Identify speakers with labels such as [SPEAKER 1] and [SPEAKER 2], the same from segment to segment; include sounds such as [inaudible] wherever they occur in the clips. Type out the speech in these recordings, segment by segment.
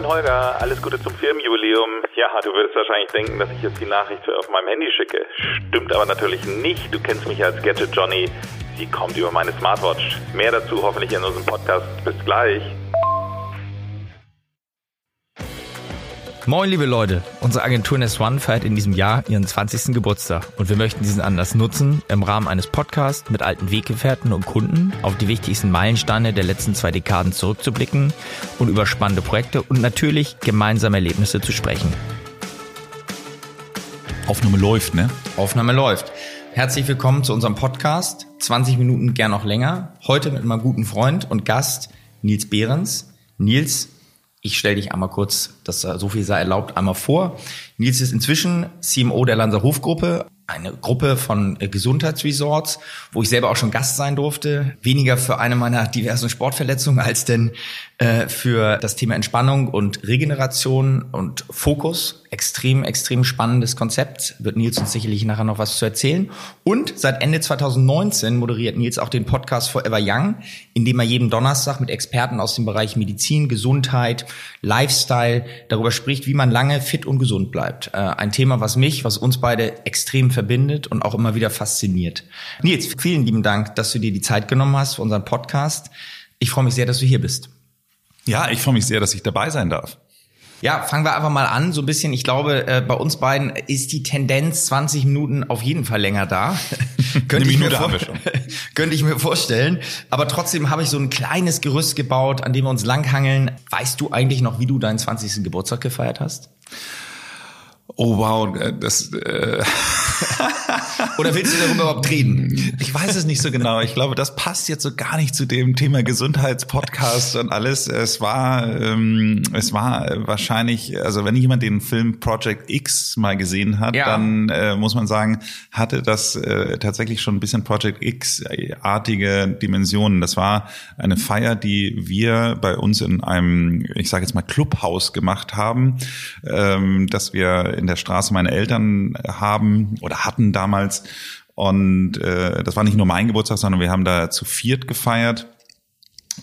[SPEAKER 1] Moin Holger, alles Gute zum Firmenjubiläum. Ja, du würdest wahrscheinlich denken, dass ich jetzt die Nachricht auf meinem Handy schicke. Stimmt aber natürlich nicht. Du kennst mich als Gadget Johnny. Sie kommt über meine Smartwatch. Mehr dazu hoffentlich in unserem Podcast. Bis gleich.
[SPEAKER 2] Moin, liebe Leute. Unsere Agentur Nest One feiert in diesem Jahr ihren 20. Geburtstag und wir möchten diesen Anlass nutzen, im Rahmen eines Podcasts mit alten Weggefährten und Kunden auf die wichtigsten Meilensteine der letzten zwei Dekaden zurückzublicken und über spannende Projekte und natürlich gemeinsame Erlebnisse zu sprechen.
[SPEAKER 3] Aufnahme läuft, ne?
[SPEAKER 2] Aufnahme läuft. Herzlich willkommen zu unserem Podcast. 20 Minuten, gern noch länger. Heute mit meinem guten Freund und Gast Nils Behrens. Nils, ich stelle dich einmal kurz, das so viel sei erlaubt, einmal vor. Nils ist inzwischen CMO der Lanser Hofgruppe, eine Gruppe von äh, Gesundheitsresorts, wo ich selber auch schon Gast sein durfte. Weniger für eine meiner diversen Sportverletzungen als denn äh, für das Thema Entspannung und Regeneration und Fokus. Extrem, extrem spannendes Konzept. Wird Nils uns sicherlich nachher noch was zu erzählen. Und seit Ende 2019 moderiert Nils auch den Podcast Forever Young, in dem er jeden Donnerstag mit Experten aus dem Bereich Medizin, Gesundheit, Lifestyle darüber spricht, wie man lange fit und gesund bleibt. Äh, ein Thema, was mich, was uns beide extrem verbindet und auch immer wieder fasziniert. Nils, vielen lieben Dank, dass du dir die Zeit genommen hast für unseren Podcast. Ich freue mich sehr, dass du hier bist.
[SPEAKER 3] Ja, ich freue mich sehr, dass ich dabei sein darf.
[SPEAKER 2] Ja, fangen wir einfach mal an. So ein bisschen, ich glaube, äh, bei uns beiden ist die Tendenz 20 Minuten auf jeden Fall länger da. [laughs] könnte, ich mir vor [laughs] könnte ich mir vorstellen. Aber trotzdem habe ich so ein kleines Gerüst gebaut, an dem wir uns langhangeln. Weißt du eigentlich noch, wie du deinen 20. Geburtstag gefeiert hast?
[SPEAKER 3] Oh wow, äh, das. Äh [laughs]
[SPEAKER 2] Oder willst du darüber überhaupt reden?
[SPEAKER 3] Ich weiß es nicht so genau. Ich glaube, das passt jetzt so gar nicht zu dem Thema Gesundheitspodcast und alles. Es war, ähm, es war wahrscheinlich, also wenn jemand den Film Project X mal gesehen hat, ja. dann äh, muss man sagen, hatte das äh, tatsächlich schon ein bisschen Project X-artige Dimensionen. Das war eine Feier, die wir bei uns in einem, ich sage jetzt mal Clubhaus gemacht haben, ähm, dass wir in der Straße meine Eltern haben oder hatten damals. Und äh, das war nicht nur mein Geburtstag, sondern wir haben da zu viert gefeiert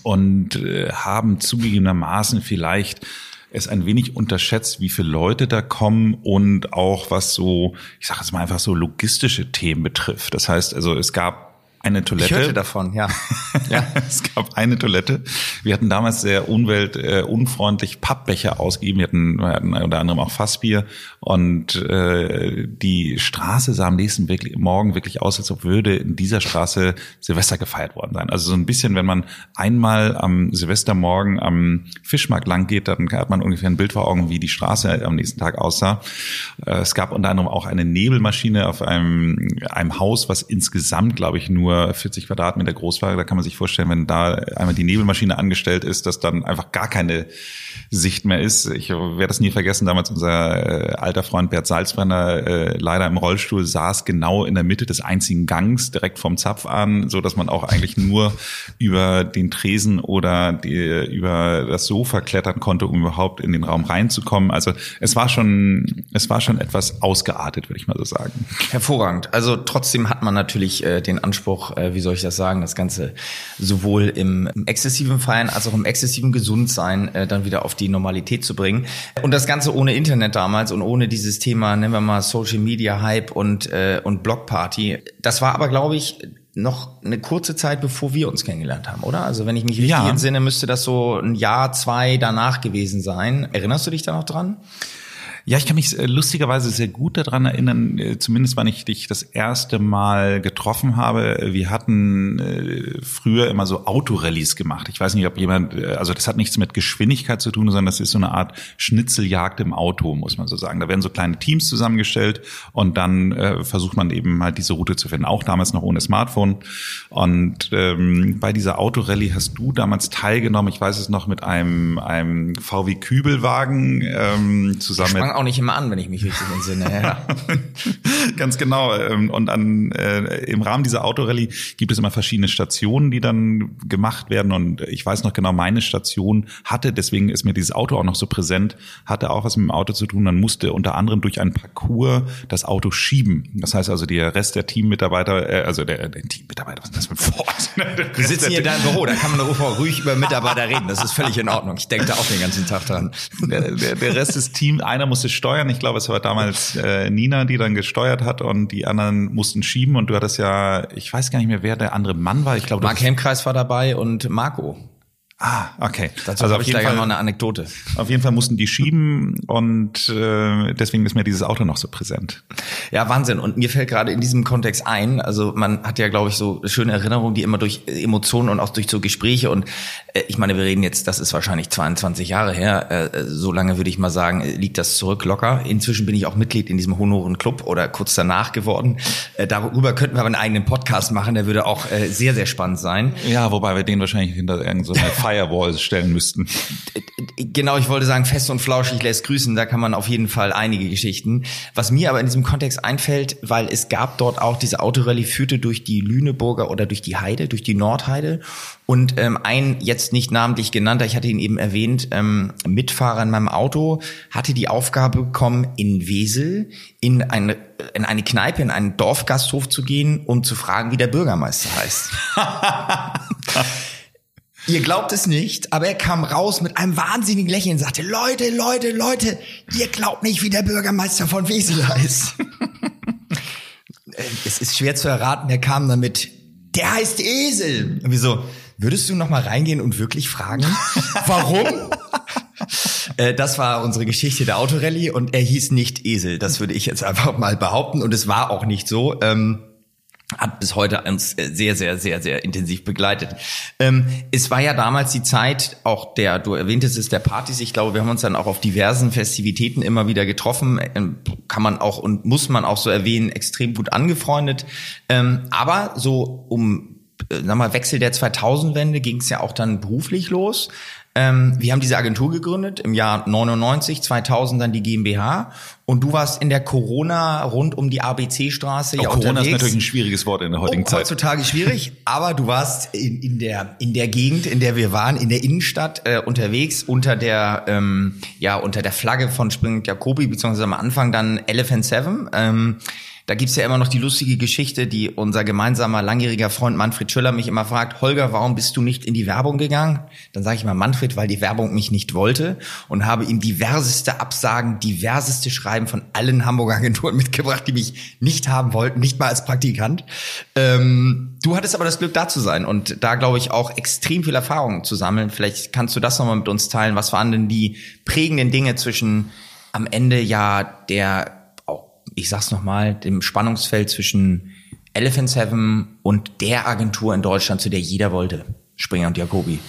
[SPEAKER 3] und äh, haben zugegebenermaßen vielleicht es ein wenig unterschätzt, wie viele Leute da kommen und auch was so, ich sage jetzt mal einfach so logistische Themen betrifft. Das heißt, also es gab eine Toilette.
[SPEAKER 2] Ich hörte davon, ja. [laughs]
[SPEAKER 3] ja. es gab eine Toilette. Wir hatten damals sehr umweltunfreundlich äh, Pappbecher ausgegeben. Wir hatten, wir hatten unter anderem auch Fassbier. Und äh, die Straße sah am nächsten wirklich, Morgen wirklich aus, als ob würde in dieser Straße Silvester gefeiert worden sein. Also so ein bisschen, wenn man einmal am Silvestermorgen am Fischmarkt lang geht, dann hat man ungefähr ein Bild vor Augen, wie die Straße am nächsten Tag aussah. Äh, es gab unter anderem auch eine Nebelmaschine auf einem, einem Haus, was insgesamt, glaube ich, nur 40 Quadratmeter groß war. Da kann man sich vorstellen, wenn da einmal die Nebelmaschine angestellt ist, dass dann einfach gar keine Sicht mehr ist. Ich werde das nie vergessen, damals unser äh, alter Freund Bert Salzbrenner äh, leider im Rollstuhl saß genau in der Mitte des einzigen Gangs direkt vom Zapf an, so dass man auch eigentlich nur [laughs] über den Tresen oder die, über das Sofa klettern konnte, um überhaupt in den Raum reinzukommen. Also es war schon, es war schon etwas ausgeartet, würde ich mal so sagen.
[SPEAKER 2] Hervorragend. Also trotzdem hat man natürlich äh, den Anspruch, äh, wie soll ich das sagen, das Ganze sowohl im, im exzessiven Feiern als auch im exzessiven Gesundsein äh, dann wieder auf die Normalität zu bringen. Und das Ganze ohne Internet damals und ohne dieses Thema, nennen wir mal Social Media Hype und, äh, und Blockparty. Das war aber, glaube ich, noch eine kurze Zeit, bevor wir uns kennengelernt haben, oder? Also wenn ich mich richtig ja. entsinne, müsste das so ein Jahr, zwei danach gewesen sein. Erinnerst du dich da noch dran?
[SPEAKER 3] Ja, ich kann mich äh, lustigerweise sehr gut daran erinnern, äh, zumindest wann ich dich das erste Mal getroffen habe. Wir hatten äh, früher immer so Autorallies gemacht. Ich weiß nicht, ob jemand, also das hat nichts mit Geschwindigkeit zu tun, sondern das ist so eine Art Schnitzeljagd im Auto, muss man so sagen. Da werden so kleine Teams zusammengestellt und dann versucht man eben halt diese Route zu finden, auch damals noch ohne Smartphone. Und ähm, bei dieser Autorallye hast du damals teilgenommen, ich weiß es noch, mit einem, einem VW Kübelwagen ähm, zusammen mit
[SPEAKER 2] auch nicht immer an, wenn ich mich richtig entsinne. Ja. [laughs]
[SPEAKER 3] Ganz genau. Ähm, und an, äh, im Rahmen dieser Autorallye gibt es immer verschiedene Stationen, die dann gemacht werden. Und ich weiß noch genau, meine Station hatte, deswegen ist mir dieses Auto auch noch so präsent, hatte auch was mit dem Auto zu tun. Man musste unter anderem durch einen Parcours das Auto schieben. Das heißt also, der Rest der Teammitarbeiter, äh, also der, der Teammitarbeiter, was ist das für ein Wort? [laughs]
[SPEAKER 2] Wir sitzen hier da im Büro, da kann man ruhig über Mitarbeiter reden. Das ist völlig in Ordnung. Ich denke da auch den ganzen Tag dran.
[SPEAKER 3] Der, der, der Rest des Teams, einer musste steuern. Ich glaube, es war damals äh, Nina, die dann gesteuert hat und die anderen mussten schieben. Und du hattest ja, ich weiß gar nicht mehr, wer der andere Mann war. Ich glaube,
[SPEAKER 2] Mark Hemkreis war dabei und Marco.
[SPEAKER 3] Ah, okay.
[SPEAKER 2] Dazu also auf jeden Fall noch eine Anekdote.
[SPEAKER 3] Auf jeden Fall mussten die schieben und äh, deswegen ist mir dieses Auto noch so präsent.
[SPEAKER 2] Ja, Wahnsinn. Und mir fällt gerade in diesem Kontext ein, also man hat ja, glaube ich, so schöne Erinnerungen, die immer durch Emotionen und auch durch so Gespräche und äh, ich meine, wir reden jetzt, das ist wahrscheinlich 22 Jahre her, äh, so lange würde ich mal sagen, liegt das zurück locker. Inzwischen bin ich auch Mitglied in diesem Honoren Club oder kurz danach geworden. Äh, darüber könnten wir aber einen eigenen Podcast machen, der würde auch äh, sehr, sehr spannend sein.
[SPEAKER 3] Ja, wobei wir den wahrscheinlich hinter irgendeiner so [laughs] Firewall stellen müssten.
[SPEAKER 2] Genau, ich wollte sagen, fest und flauschig lässt grüßen, da kann man auf jeden Fall einige Geschichten. Was mir aber in diesem Kontext einfällt, weil es gab dort auch diese Autorallye führte durch die Lüneburger oder durch die Heide, durch die Nordheide und ähm, ein jetzt nicht namentlich genannter, ich hatte ihn eben erwähnt, ähm, Mitfahrer in meinem Auto hatte die Aufgabe bekommen, in Wesel in eine, in eine Kneipe, in einen Dorfgasthof zu gehen, um zu fragen, wie der Bürgermeister heißt. [laughs] Ihr glaubt es nicht, aber er kam raus mit einem wahnsinnigen Lächeln und sagte, Leute, Leute, Leute, ihr glaubt nicht, wie der Bürgermeister von Wesel heißt. [laughs] es ist schwer zu erraten, er kam damit, der heißt Esel. Und wieso? Würdest du noch mal reingehen und wirklich fragen, [laughs] warum? Äh, das war unsere Geschichte der Autorallye und er hieß nicht Esel. Das würde ich jetzt einfach mal behaupten und es war auch nicht so. Ähm, hat bis heute uns sehr, sehr, sehr, sehr intensiv begleitet. Ähm, es war ja damals die Zeit, auch der, du erwähntest es, der Partys. Ich glaube, wir haben uns dann auch auf diversen Festivitäten immer wieder getroffen. Ähm, kann man auch und muss man auch so erwähnen, extrem gut angefreundet. Ähm, aber so um, äh, sag mal, Wechsel der 2000-Wende ging es ja auch dann beruflich los. Ähm, wir haben diese Agentur gegründet im Jahr 99, 2000 dann die GmbH und du warst in der Corona rund um die ABC-Straße
[SPEAKER 3] oh, ja Corona unterwegs. ist natürlich ein schwieriges Wort in der heutigen oh, Zeit.
[SPEAKER 2] Heutzutage schwierig, aber du warst in, in der in der Gegend, in der wir waren, in der Innenstadt äh, unterwegs unter der ähm, ja unter der Flagge von Spring Jacobi beziehungsweise am Anfang dann Elephant Seven. Ähm, da gibt's ja immer noch die lustige Geschichte, die unser gemeinsamer langjähriger Freund Manfred Schöller mich immer fragt, Holger, warum bist du nicht in die Werbung gegangen? Dann sage ich mal, Manfred, weil die Werbung mich nicht wollte und habe ihm diverseste Absagen, diverseste Schreiben von allen Hamburger Agenturen [laughs] mitgebracht, die mich nicht haben wollten, nicht mal als Praktikant. Ähm, du hattest aber das Glück, da zu sein und da, glaube ich, auch extrem viel Erfahrung zu sammeln. Vielleicht kannst du das nochmal mit uns teilen. Was waren denn die prägenden Dinge zwischen am Ende ja der ich sag's nochmal, dem Spannungsfeld zwischen Elephant Seven und der Agentur in Deutschland, zu der jeder wollte, Springer und Jacobi.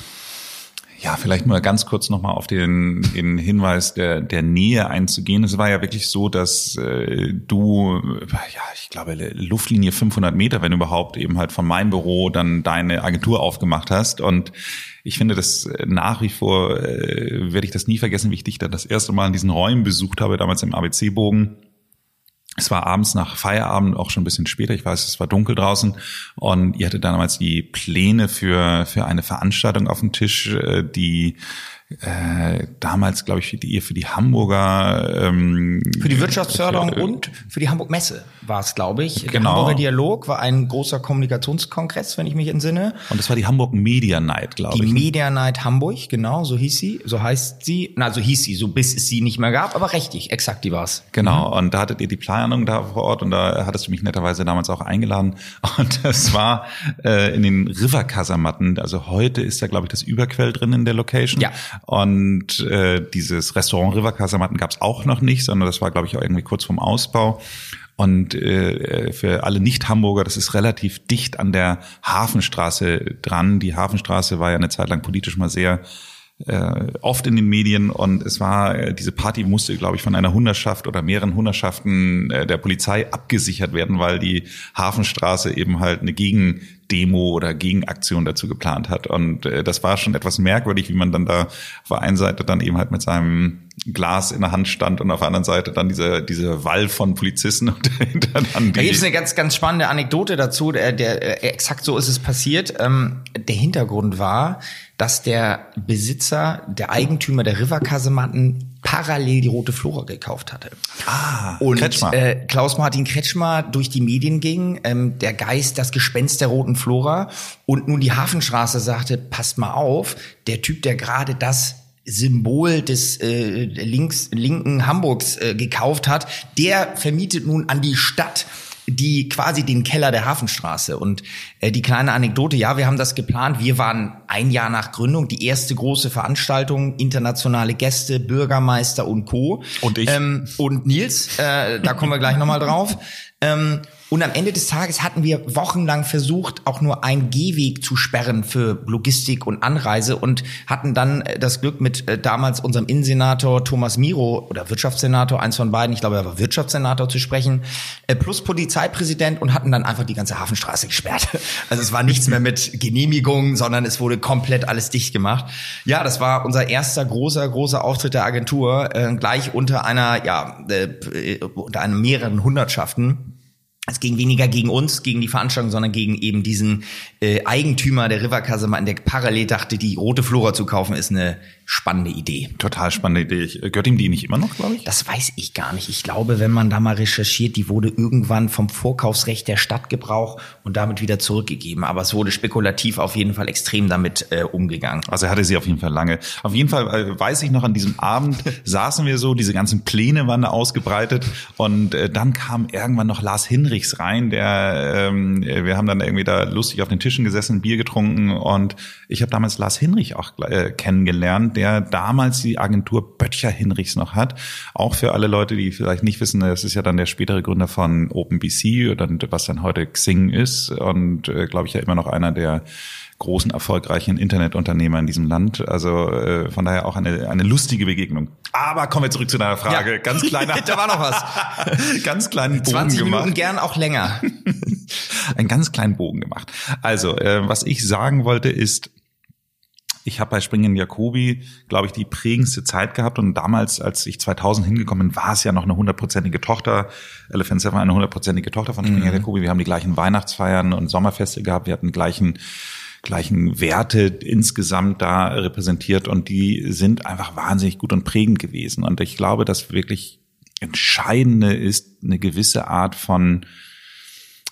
[SPEAKER 3] Ja, vielleicht mal ganz kurz nochmal auf den, den Hinweis der, der Nähe einzugehen. Es war ja wirklich so, dass äh, du, ja, ich glaube, Luftlinie 500 Meter, wenn überhaupt, eben halt von meinem Büro dann deine Agentur aufgemacht hast. Und ich finde das nach wie vor, äh, werde ich das nie vergessen, wie ich dich da das erste Mal in diesen Räumen besucht habe, damals im ABC-Bogen es war abends nach Feierabend, auch schon ein bisschen später, ich weiß, es war dunkel draußen. Und ihr hattet damals die Pläne für, für eine Veranstaltung auf dem Tisch, äh, die äh, damals, glaube ich, die, für die Hamburger
[SPEAKER 2] ähm, für die Wirtschaftsförderung für, und für die Hamburg Messe war es, glaube ich. Genau. Der Hamburger Dialog war ein großer Kommunikationskongress, wenn ich mich entsinne.
[SPEAKER 3] Und das war die Hamburg Media Night, glaube ich.
[SPEAKER 2] Die Media Night Hamburg, genau, so hieß sie, so heißt sie. Na, so hieß sie, so bis es sie nicht mehr gab, aber richtig, exakt, die war's.
[SPEAKER 3] Genau. Mhm. Und da hattet ihr die Planung da vor Ort und da hattest du mich netterweise damals auch eingeladen. [laughs] Und das war äh, in den River-Kasamatten. Also heute ist da, glaube ich, das Überquell drin in der Location.
[SPEAKER 2] Ja.
[SPEAKER 3] Und äh, dieses Restaurant River Casamatten gab es auch noch nicht, sondern das war, glaube ich, auch irgendwie kurz vorm Ausbau. Und äh, für alle Nicht-Hamburger, das ist relativ dicht an der Hafenstraße dran. Die Hafenstraße war ja eine Zeit lang politisch mal sehr äh, oft in den Medien und es war, äh, diese Party musste, glaube ich, von einer Hunderschaft oder mehreren Hunderschaften äh, der Polizei abgesichert werden, weil die Hafenstraße eben halt eine Gegen Demo oder Gegenaktion dazu geplant hat. Und äh, das war schon etwas merkwürdig, wie man dann da auf der einen Seite dann eben halt mit seinem Glas in der Hand stand und auf der anderen Seite dann diese, diese Wall von Polizisten und [laughs] dahinter dann
[SPEAKER 2] die. Da gibt es eine ganz, ganz spannende Anekdote dazu, der, der äh, exakt so ist es passiert. Ähm, der Hintergrund war, dass der Besitzer, der Eigentümer der Riverkasematten parallel die rote Flora gekauft hatte.
[SPEAKER 3] Ah,
[SPEAKER 2] und Kretschmer. Äh, Klaus-Martin Kretschmer durch die Medien ging, ähm, der Geist, das Gespenst der roten Flora und nun die Hafenstraße sagte, passt mal auf, der Typ, der gerade das Symbol des äh, links, linken Hamburgs äh, gekauft hat, der vermietet nun an die Stadt die quasi den Keller der Hafenstraße. Und äh, die kleine Anekdote, ja, wir haben das geplant. Wir waren ein Jahr nach Gründung, die erste große Veranstaltung, internationale Gäste, Bürgermeister und Co.
[SPEAKER 3] Und ich.
[SPEAKER 2] Ähm, und Nils, äh, da kommen wir gleich nochmal drauf. Ähm, und am Ende des Tages hatten wir wochenlang versucht, auch nur einen Gehweg zu sperren für Logistik und Anreise und hatten dann äh, das Glück mit äh, damals unserem Innensenator Thomas Miro oder Wirtschaftssenator, eins von beiden, ich glaube, er war Wirtschaftssenator zu sprechen, äh, plus Polizeipräsident und hatten dann einfach die ganze Hafenstraße gesperrt. [laughs] Also es war nichts mehr mit Genehmigung, sondern es wurde komplett alles dicht gemacht. Ja, das war unser erster großer, großer Auftritt der Agentur, gleich unter einer, ja, unter einem mehreren Hundertschaften. Es ging weniger gegen uns, gegen die Veranstaltung, sondern gegen eben diesen äh, Eigentümer der Riverkasse, der parallel dachte, die rote Flora zu kaufen, ist eine spannende Idee.
[SPEAKER 3] Total spannende Idee. Ich, gehört ihm die nicht immer noch, glaube ich?
[SPEAKER 2] Das weiß ich gar nicht. Ich glaube, wenn man da mal recherchiert, die wurde irgendwann vom Vorkaufsrecht der Stadt Gebrauch und damit wieder zurückgegeben. Aber es wurde spekulativ auf jeden Fall extrem damit äh, umgegangen.
[SPEAKER 3] Also er hatte sie auf jeden Fall lange. Auf jeden Fall äh, weiß ich noch, an diesem Abend [laughs] saßen wir so, diese ganzen Pläne waren da ausgebreitet und äh, dann kam irgendwann noch Lars Hinrichs rein, der, ähm, wir haben dann irgendwie da lustig auf den Tischen gesessen, Bier getrunken und ich habe damals Lars Hinrich auch äh, kennengelernt, der damals die Agentur Böttcher Hinrichs noch hat. Auch für alle Leute, die vielleicht nicht wissen, das ist ja dann der spätere Gründer von OpenBC oder was dann heute Xing ist und äh, glaube ich ja immer noch einer der großen erfolgreichen Internetunternehmer in diesem Land. Also äh, von daher auch eine, eine lustige Begegnung. Aber kommen wir zurück zu deiner Frage. Ja. Ganz kleiner. [laughs]
[SPEAKER 2] da war noch was. [laughs]
[SPEAKER 3] ganz kleinen Bogen
[SPEAKER 2] 20
[SPEAKER 3] gemacht.
[SPEAKER 2] Minuten gern auch länger. [laughs]
[SPEAKER 3] Einen ganz kleinen Bogen gemacht. Also, äh, was ich sagen wollte ist, ich habe bei Springen Jacobi, glaube ich, die prägendste Zeit gehabt und damals, als ich 2000 hingekommen bin, war es ja noch eine hundertprozentige Tochter. Elephant Seven war eine hundertprozentige Tochter von Springen mhm. Jacobi. Wir haben die gleichen Weihnachtsfeiern und Sommerfeste gehabt. Wir hatten gleichen gleichen Werte insgesamt da repräsentiert und die sind einfach wahnsinnig gut und prägend gewesen. Und ich glaube, dass wirklich Entscheidende ist eine gewisse Art von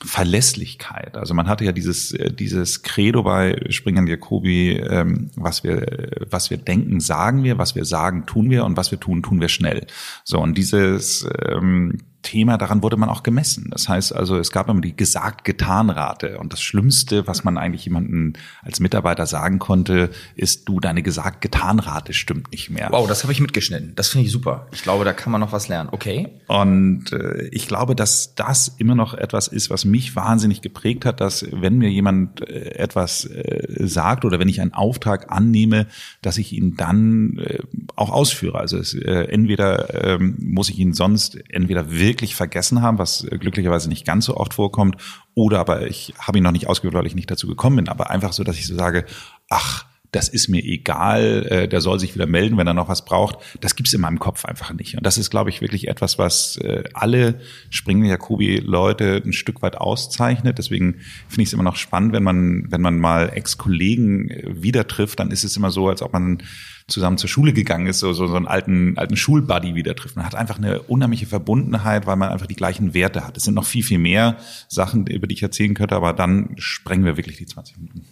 [SPEAKER 3] Verlässlichkeit. Also man hatte ja dieses äh, dieses Credo bei Springern Jacobi, ähm, was wir was wir denken, sagen wir, was wir sagen, tun wir und was wir tun, tun wir schnell. So und dieses ähm, Thema, daran wurde man auch gemessen. Das heißt also, es gab immer die gesagt-getan-Rate. Und das Schlimmste, was man eigentlich jemanden als Mitarbeiter sagen konnte, ist, du, deine gesagt-getan-Rate stimmt nicht mehr.
[SPEAKER 2] Wow, das habe ich mitgeschnitten. Das finde ich super. Ich glaube, da kann man noch was lernen. Okay.
[SPEAKER 3] Und äh, ich glaube, dass das immer noch etwas ist, was mich wahnsinnig geprägt hat, dass wenn mir jemand äh, etwas äh, sagt oder wenn ich einen Auftrag annehme, dass ich ihn dann äh, auch ausführe. Also es, äh, entweder ähm, muss ich ihn sonst entweder wirklich wirklich vergessen haben, was glücklicherweise nicht ganz so oft vorkommt, oder aber ich habe ihn noch nicht ausgewählt, weil ich nicht dazu gekommen bin, aber einfach so, dass ich so sage, ach, das ist mir egal, äh, der soll sich wieder melden, wenn er noch was braucht. Das gibt's in meinem Kopf einfach nicht. Und das ist, glaube ich, wirklich etwas, was äh, alle springende Jacobi-Leute ein Stück weit auszeichnet. Deswegen finde ich es immer noch spannend, wenn man, wenn man mal Ex-Kollegen äh, wieder trifft, dann ist es immer so, als ob man zusammen zur Schule gegangen ist, so, so, so einen alten, alten Schulbuddy wieder trifft. Man hat einfach eine unheimliche Verbundenheit, weil man einfach die gleichen Werte hat. Es sind noch viel, viel mehr Sachen, über die ich erzählen könnte, aber dann sprengen wir wirklich die 20 Minuten.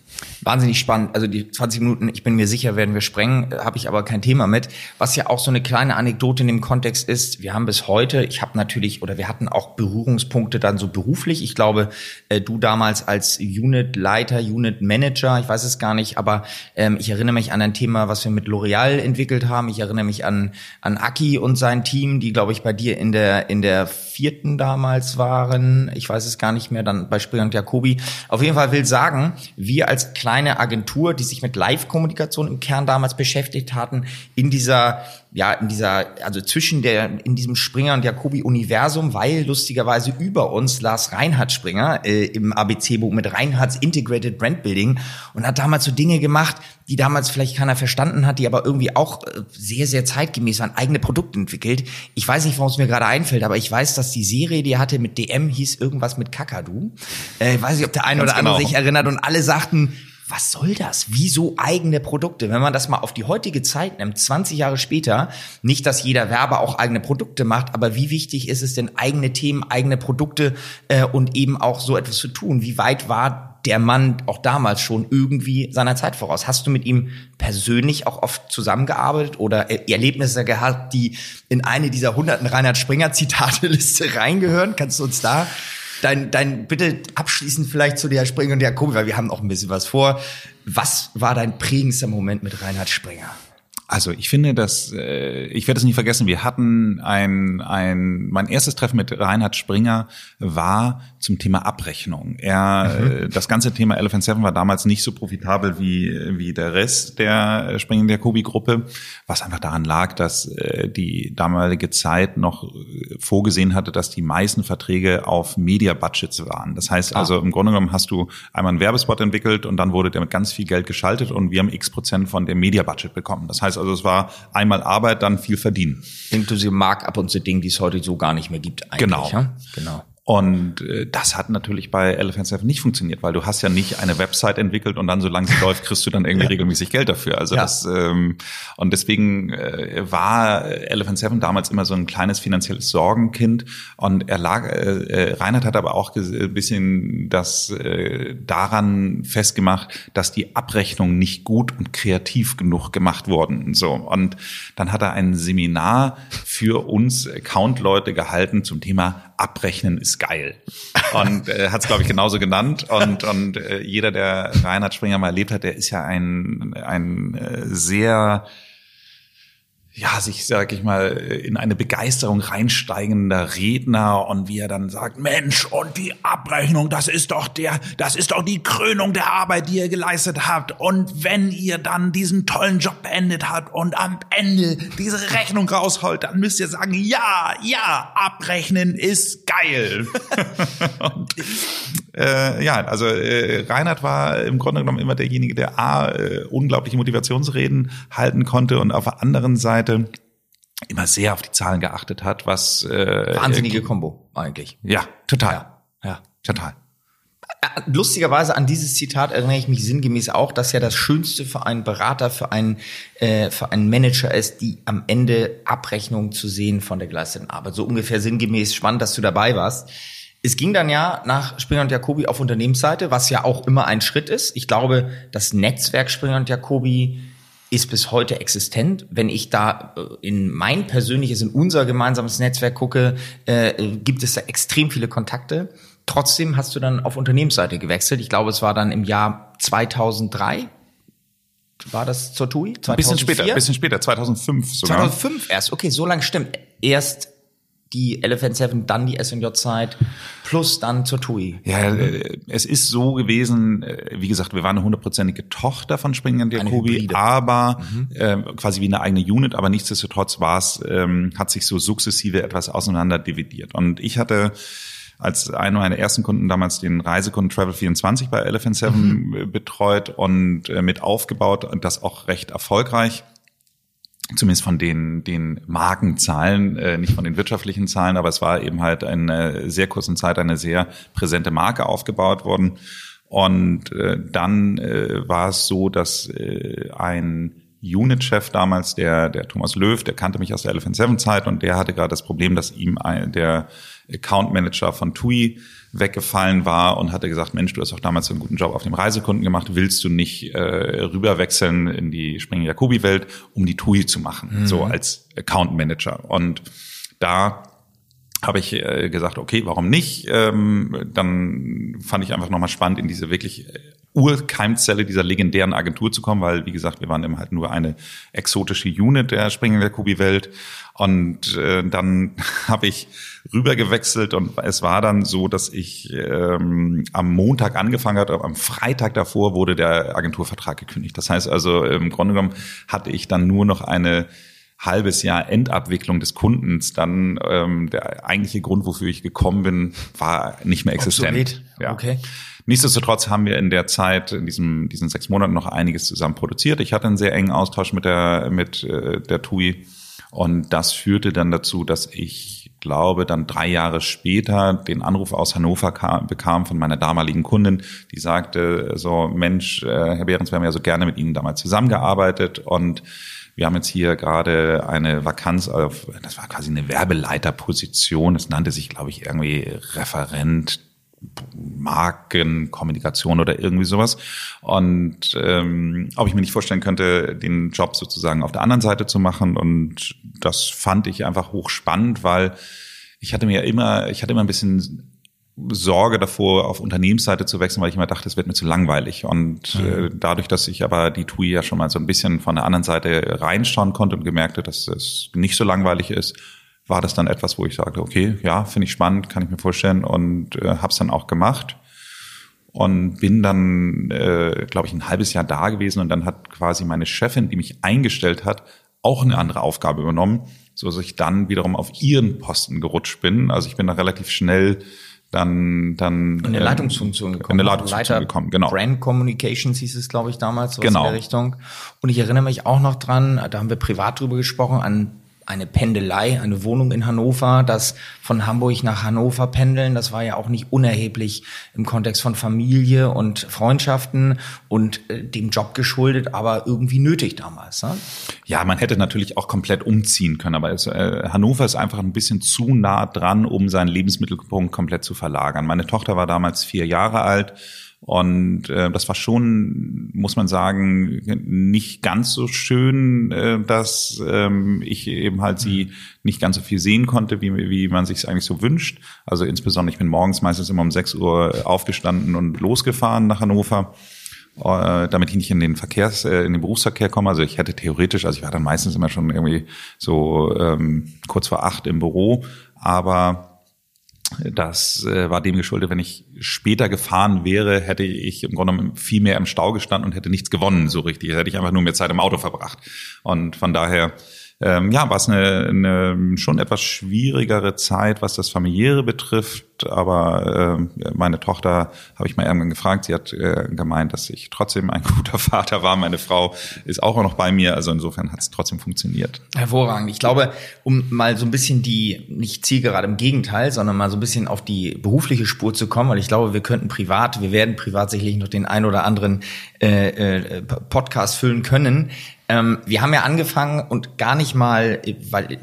[SPEAKER 2] Wahnsinnig spannend. Also die 20 Minuten, ich bin mir sicher, werden wir sprengen, habe ich aber kein Thema mit. Was ja auch so eine kleine Anekdote in dem Kontext ist, wir haben bis heute, ich habe natürlich, oder wir hatten auch Berührungspunkte dann so beruflich. Ich glaube, äh, du damals als Unit-Leiter, Unit-Manager, ich weiß es gar nicht, aber ähm, ich erinnere mich an ein Thema, was wir mit Lorraine L'Oreal entwickelt haben. Ich erinnere mich an, an Aki und sein Team, die, glaube ich, bei dir in der, in der vierten damals waren. Ich weiß es gar nicht mehr, dann bei Springer und Jacobi. Auf jeden Fall will sagen, wir als kleine Agentur, die sich mit Live Live-Kommunikation im Kern damals beschäftigt hatten, in dieser, ja, in dieser, also zwischen der, in diesem Springer und Jacobi-Universum, weil lustigerweise über uns Lars Reinhard Springer äh, im ABC-Buch mit Reinhards Integrated Brand Building und hat damals so Dinge gemacht, die damals vielleicht keiner verstanden hat, die aber irgendwie auch äh, sehr, sehr zeitgemäß waren, eigene Produkte entwickelt. Ich weiß nicht, warum es mir gerade einfällt, aber ich weiß, dass die Serie, die er hatte mit DM, hieß irgendwas mit Kakadu. Äh, ich weiß nicht, ob der eine Ganz oder andere genau. sich erinnert und alle sagten, was soll das? Wieso eigene Produkte? Wenn man das mal auf die heutige Zeit nimmt, 20 Jahre später, nicht, dass jeder Werber auch eigene Produkte macht, aber wie wichtig ist es denn, eigene Themen, eigene Produkte äh, und eben auch so etwas zu tun? Wie weit war der Mann auch damals schon irgendwie seiner Zeit voraus. Hast du mit ihm persönlich auch oft zusammengearbeitet oder Erlebnisse gehabt, die in eine dieser hunderten Reinhard Springer Zitate-Liste [laughs] reingehören? Kannst du uns da dein, dein, bitte abschließend vielleicht zu der Springer und der Jakobi, weil wir haben auch ein bisschen was vor. Was war dein prägendster Moment mit Reinhard Springer?
[SPEAKER 3] Also ich finde, dass äh, ich werde es nicht vergessen. Wir hatten ein ein mein erstes Treffen mit Reinhard Springer war zum Thema Abrechnung. Er mhm. äh, das ganze Thema Elephant Seven war damals nicht so profitabel wie wie der Rest der Springer Jacobi Gruppe, was einfach daran lag, dass äh, die damalige Zeit noch äh, vorgesehen hatte, dass die meisten Verträge auf Media Budgets waren. Das heißt ah. also im Grunde genommen hast du einmal einen Werbespot entwickelt und dann wurde der mit ganz viel Geld geschaltet und wir haben X Prozent von dem Media Budget bekommen. Das heißt heißt also, es war einmal Arbeit, dann viel verdienen.
[SPEAKER 2] Inklusive Markup und so Dinge, die es heute so gar nicht mehr gibt
[SPEAKER 3] eigentlich. Genau. Ja? Genau. Und äh, das hat natürlich bei Elephant Seven nicht funktioniert, weil du hast ja nicht eine Website entwickelt und dann, solange sie [laughs] läuft, kriegst du dann irgendwie regelmäßig Geld dafür. Also ja. das ähm, und deswegen äh, war Elephant Seven damals immer so ein kleines finanzielles Sorgenkind. Und er lag, äh, äh Reinhard hat aber auch ein bisschen das äh, daran festgemacht, dass die Abrechnungen nicht gut und kreativ genug gemacht wurden. So und dann hat er ein Seminar für uns Account-Leute gehalten zum Thema Abrechnen ist geil. Und äh, hat es, glaube ich, genauso genannt. Und, und äh, jeder, der Reinhard Springer mal erlebt hat, der ist ja ein, ein äh, sehr ja, sich, sag ich mal, in eine Begeisterung reinsteigender Redner und wie er dann sagt, Mensch, und die Abrechnung, das ist doch der, das ist doch die Krönung der Arbeit, die ihr geleistet habt. Und wenn ihr dann diesen tollen Job beendet habt und am Ende diese Rechnung rausholt, dann müsst ihr sagen, ja, ja, abrechnen ist geil. [laughs] und, äh, ja, also äh, Reinhard war im Grunde genommen immer derjenige, der A, äh, unglaubliche Motivationsreden halten konnte und auf der anderen Seite immer sehr auf die Zahlen geachtet hat, was
[SPEAKER 2] äh, wahnsinnige Kombo eigentlich.
[SPEAKER 3] Ja, total. Ja, ja. total.
[SPEAKER 2] Äh, lustigerweise an dieses Zitat erinnere ich mich sinngemäß auch, dass ja das Schönste für einen Berater, für einen, äh, für einen Manager ist, die am Ende Abrechnung zu sehen von der geleisteten Arbeit. So ungefähr sinngemäß spannend, dass du dabei warst. Es ging dann ja nach Springer und Jacobi auf Unternehmensseite, was ja auch immer ein Schritt ist. Ich glaube, das Netzwerk Springer und Jacobi ist bis heute existent. Wenn ich da äh, in mein persönliches, in unser gemeinsames Netzwerk gucke, äh, gibt es da extrem viele Kontakte. Trotzdem hast du dann auf Unternehmensseite gewechselt. Ich glaube, es war dann im Jahr 2003. War das zur TUI?
[SPEAKER 3] 2004? Ein bisschen später, ein bisschen später, 2005
[SPEAKER 2] sogar. 2005 erst, okay, so lange stimmt. Erst die Elephant Seven, dann die SJ-Zeit, plus dann zur TUI.
[SPEAKER 3] Ja, äh, es ist so gewesen, äh, wie gesagt, wir waren eine hundertprozentige Tochter von Springer Jacobi, aber mhm. äh, quasi wie eine eigene Unit, aber nichtsdestotrotz war es, ähm, hat sich so sukzessive etwas auseinander dividiert. Und ich hatte als einer meiner ersten Kunden damals den Reisekunden Travel24 bei Elephant Seven mhm. betreut und äh, mit aufgebaut und das auch recht erfolgreich zumindest von den, den Markenzahlen, äh, nicht von den wirtschaftlichen Zahlen, aber es war eben halt in einer sehr kurzen Zeit eine sehr präsente Marke aufgebaut worden. Und äh, dann äh, war es so, dass äh, ein Unit-Chef damals, der, der Thomas Löw, der kannte mich aus der Elephant Seven Zeit und der hatte gerade das Problem, dass ihm ein, der Account Manager von TUI weggefallen war und hatte gesagt, Mensch, du hast auch damals einen guten Job auf dem Reisekunden gemacht, willst du nicht äh, rüberwechseln in die Springen Jacobi Welt, um die TUI zu machen, mhm. so als Account Manager. Und da habe ich äh, gesagt, okay, warum nicht? Ähm, dann fand ich einfach nochmal spannend, in diese wirklich Urkeimzelle dieser legendären Agentur zu kommen, weil, wie gesagt, wir waren immer halt nur eine exotische Unit der Springen der Kubi-Welt. Und äh, dann [laughs] habe ich rübergewechselt und es war dann so, dass ich ähm, am Montag angefangen hatte, am Freitag davor wurde der Agenturvertrag gekündigt. Das heißt also, im Grunde genommen hatte ich dann nur noch eine halbes Jahr Endabwicklung des Kundens, dann ähm, der eigentliche Grund, wofür ich gekommen bin, war nicht mehr existent.
[SPEAKER 2] Obsolet.
[SPEAKER 3] Ja.
[SPEAKER 2] Okay.
[SPEAKER 3] Nichtsdestotrotz haben wir in der Zeit, in diesem, diesen sechs Monaten noch einiges zusammen produziert. Ich hatte einen sehr engen Austausch mit der, mit äh, der TUI und das führte dann dazu, dass ich glaube, dann drei Jahre später den Anruf aus Hannover kam, bekam von meiner damaligen Kundin, die sagte so, Mensch, äh, Herr Behrens, wir haben ja so gerne mit Ihnen damals zusammengearbeitet und wir haben jetzt hier gerade eine Vakanz auf, das war quasi eine Werbeleiterposition. Das nannte sich, glaube ich, irgendwie Referent Markenkommunikation oder irgendwie sowas. Und ähm, ob ich mir nicht vorstellen könnte, den Job sozusagen auf der anderen Seite zu machen. Und das fand ich einfach hochspannend, weil ich hatte mir immer, ich hatte immer ein bisschen Sorge davor, auf Unternehmensseite zu wechseln, weil ich immer dachte, es wird mir zu langweilig. Und mhm. äh, dadurch, dass ich aber die TUI ja schon mal so ein bisschen von der anderen Seite reinschauen konnte und gemerkte, dass es nicht so langweilig ist, war das dann etwas, wo ich sagte, okay, ja, finde ich spannend, kann ich mir vorstellen und äh, habe es dann auch gemacht und bin dann, äh, glaube ich, ein halbes Jahr da gewesen und dann hat quasi meine Chefin, die mich eingestellt hat, auch eine andere Aufgabe übernommen, so dass ich dann wiederum auf ihren Posten gerutscht bin. Also ich bin da relativ schnell dann dann
[SPEAKER 2] in eine ähm, Leitungsfunktion gekommen.
[SPEAKER 3] In eine Leitungsfunktion
[SPEAKER 2] Leiter
[SPEAKER 3] gekommen, genau.
[SPEAKER 2] Brand Communications hieß es, glaube ich, damals, so
[SPEAKER 3] genau.
[SPEAKER 2] in der Richtung. Und ich erinnere mich auch noch dran, da haben wir privat drüber gesprochen, an eine Pendelei, eine Wohnung in Hannover, das von Hamburg nach Hannover pendeln, das war ja auch nicht unerheblich im Kontext von Familie und Freundschaften und äh, dem Job geschuldet, aber irgendwie nötig damals. Ne?
[SPEAKER 3] Ja, man hätte natürlich auch komplett umziehen können, aber es, äh, Hannover ist einfach ein bisschen zu nah dran, um seinen Lebensmittelpunkt komplett zu verlagern. Meine Tochter war damals vier Jahre alt und äh, das war schon, muss man sagen, nicht ganz so schön, äh, dass ähm, ich eben halt sie nicht ganz so viel sehen konnte, wie, wie man sich eigentlich so wünscht. Also insbesondere, ich bin morgens meistens immer um 6 Uhr aufgestanden und losgefahren nach Hannover äh, damit ich nicht in den Verkehrs, äh, in den Berufsverkehr komme. Also ich hätte theoretisch, also ich war dann meistens immer schon irgendwie so ähm, kurz vor acht im Büro, aber das äh, war dem geschuldet, wenn ich später gefahren wäre, hätte ich im Grunde genommen viel mehr im Stau gestanden und hätte nichts gewonnen so richtig. Hätte ich einfach nur mehr Zeit im Auto verbracht. Und von daher ähm, ja, war es eine, eine schon etwas schwierigere Zeit, was das familiäre betrifft. Aber äh, meine Tochter habe ich mal irgendwann gefragt. Sie hat äh, gemeint, dass ich trotzdem ein [laughs] guter Vater war. Meine Frau ist auch noch bei mir. Also insofern hat es trotzdem funktioniert.
[SPEAKER 2] Hervorragend. Ich glaube, um mal so ein bisschen die, nicht zielgerade im Gegenteil, sondern mal so ein bisschen auf die berufliche Spur zu kommen, weil ich glaube, wir könnten privat, wir werden privat sicherlich noch den ein oder anderen äh, äh, Podcast füllen können. Ähm, wir haben ja angefangen und gar nicht mal, weil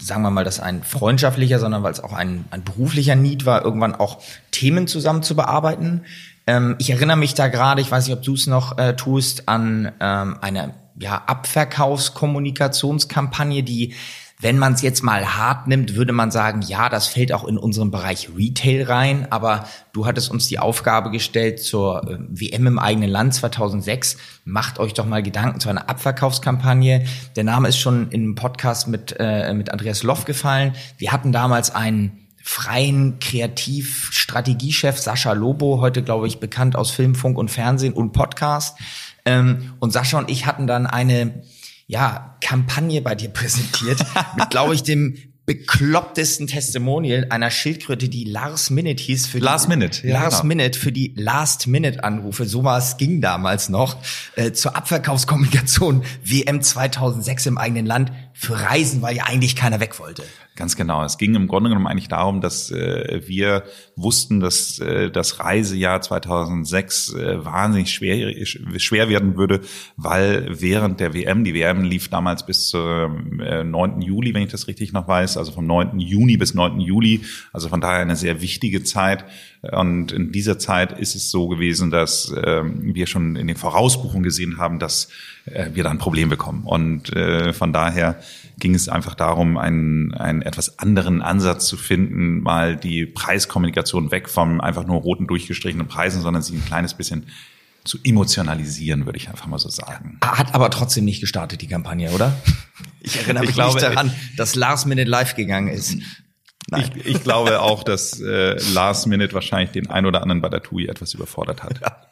[SPEAKER 2] sagen wir mal, das ein freundschaftlicher, sondern weil es auch ein, ein beruflicher Need war, irgendwann auch Themen zusammen zu bearbeiten. Ähm, ich erinnere mich da gerade, ich weiß nicht, ob du es noch äh, tust, an ähm, eine ja, Abverkaufskommunikationskampagne, die wenn man es jetzt mal hart nimmt, würde man sagen, ja, das fällt auch in unseren Bereich Retail rein. Aber du hattest uns die Aufgabe gestellt zur äh, WM im eigenen Land 2006. Macht euch doch mal Gedanken zu einer Abverkaufskampagne. Der Name ist schon einem Podcast mit, äh, mit Andreas Loff gefallen. Wir hatten damals einen freien Kreativstrategiechef Sascha Lobo, heute glaube ich bekannt aus Film, Funk und Fernsehen und Podcast. Ähm, und Sascha und ich hatten dann eine ja, Kampagne bei dir [laughs] präsentiert, mit, glaube ich, dem beklopptesten Testimonial einer Schildkröte, die Last Minute hieß für
[SPEAKER 3] Last
[SPEAKER 2] die,
[SPEAKER 3] Minute,
[SPEAKER 2] ja, Last genau. Minute für die Last Minute Anrufe. So was ging damals noch äh, zur Abverkaufskommunikation WM 2006 im eigenen Land für Reisen, weil ja eigentlich keiner weg wollte.
[SPEAKER 3] Ganz genau. Es ging im Grunde genommen eigentlich darum, dass äh, wir wussten, dass äh, das Reisejahr 2006 äh, wahnsinnig schwer, schwer werden würde, weil während der WM, die WM lief damals bis zum äh, 9. Juli, wenn ich das richtig noch weiß, also vom 9. Juni bis 9. Juli, also von daher eine sehr wichtige Zeit. Und in dieser Zeit ist es so gewesen, dass äh, wir schon in den Vorausbuchungen gesehen haben, dass äh, wir da ein Problem bekommen. Und äh, von daher ging es einfach darum, einen, einen etwas anderen Ansatz zu finden, mal die Preiskommunikation weg vom einfach nur roten durchgestrichenen Preisen, sondern sie ein kleines bisschen zu emotionalisieren, würde ich einfach mal so sagen.
[SPEAKER 2] Hat aber trotzdem nicht gestartet, die Kampagne, oder? [laughs] Ich erinnere mich
[SPEAKER 3] Ich glaube,
[SPEAKER 2] nicht daran, dass Last Minute live gegangen ist. Nein.
[SPEAKER 3] Ich, ich glaube auch, dass äh, Last Minute wahrscheinlich den ein oder anderen bei der TUI etwas überfordert hat.
[SPEAKER 2] Ja,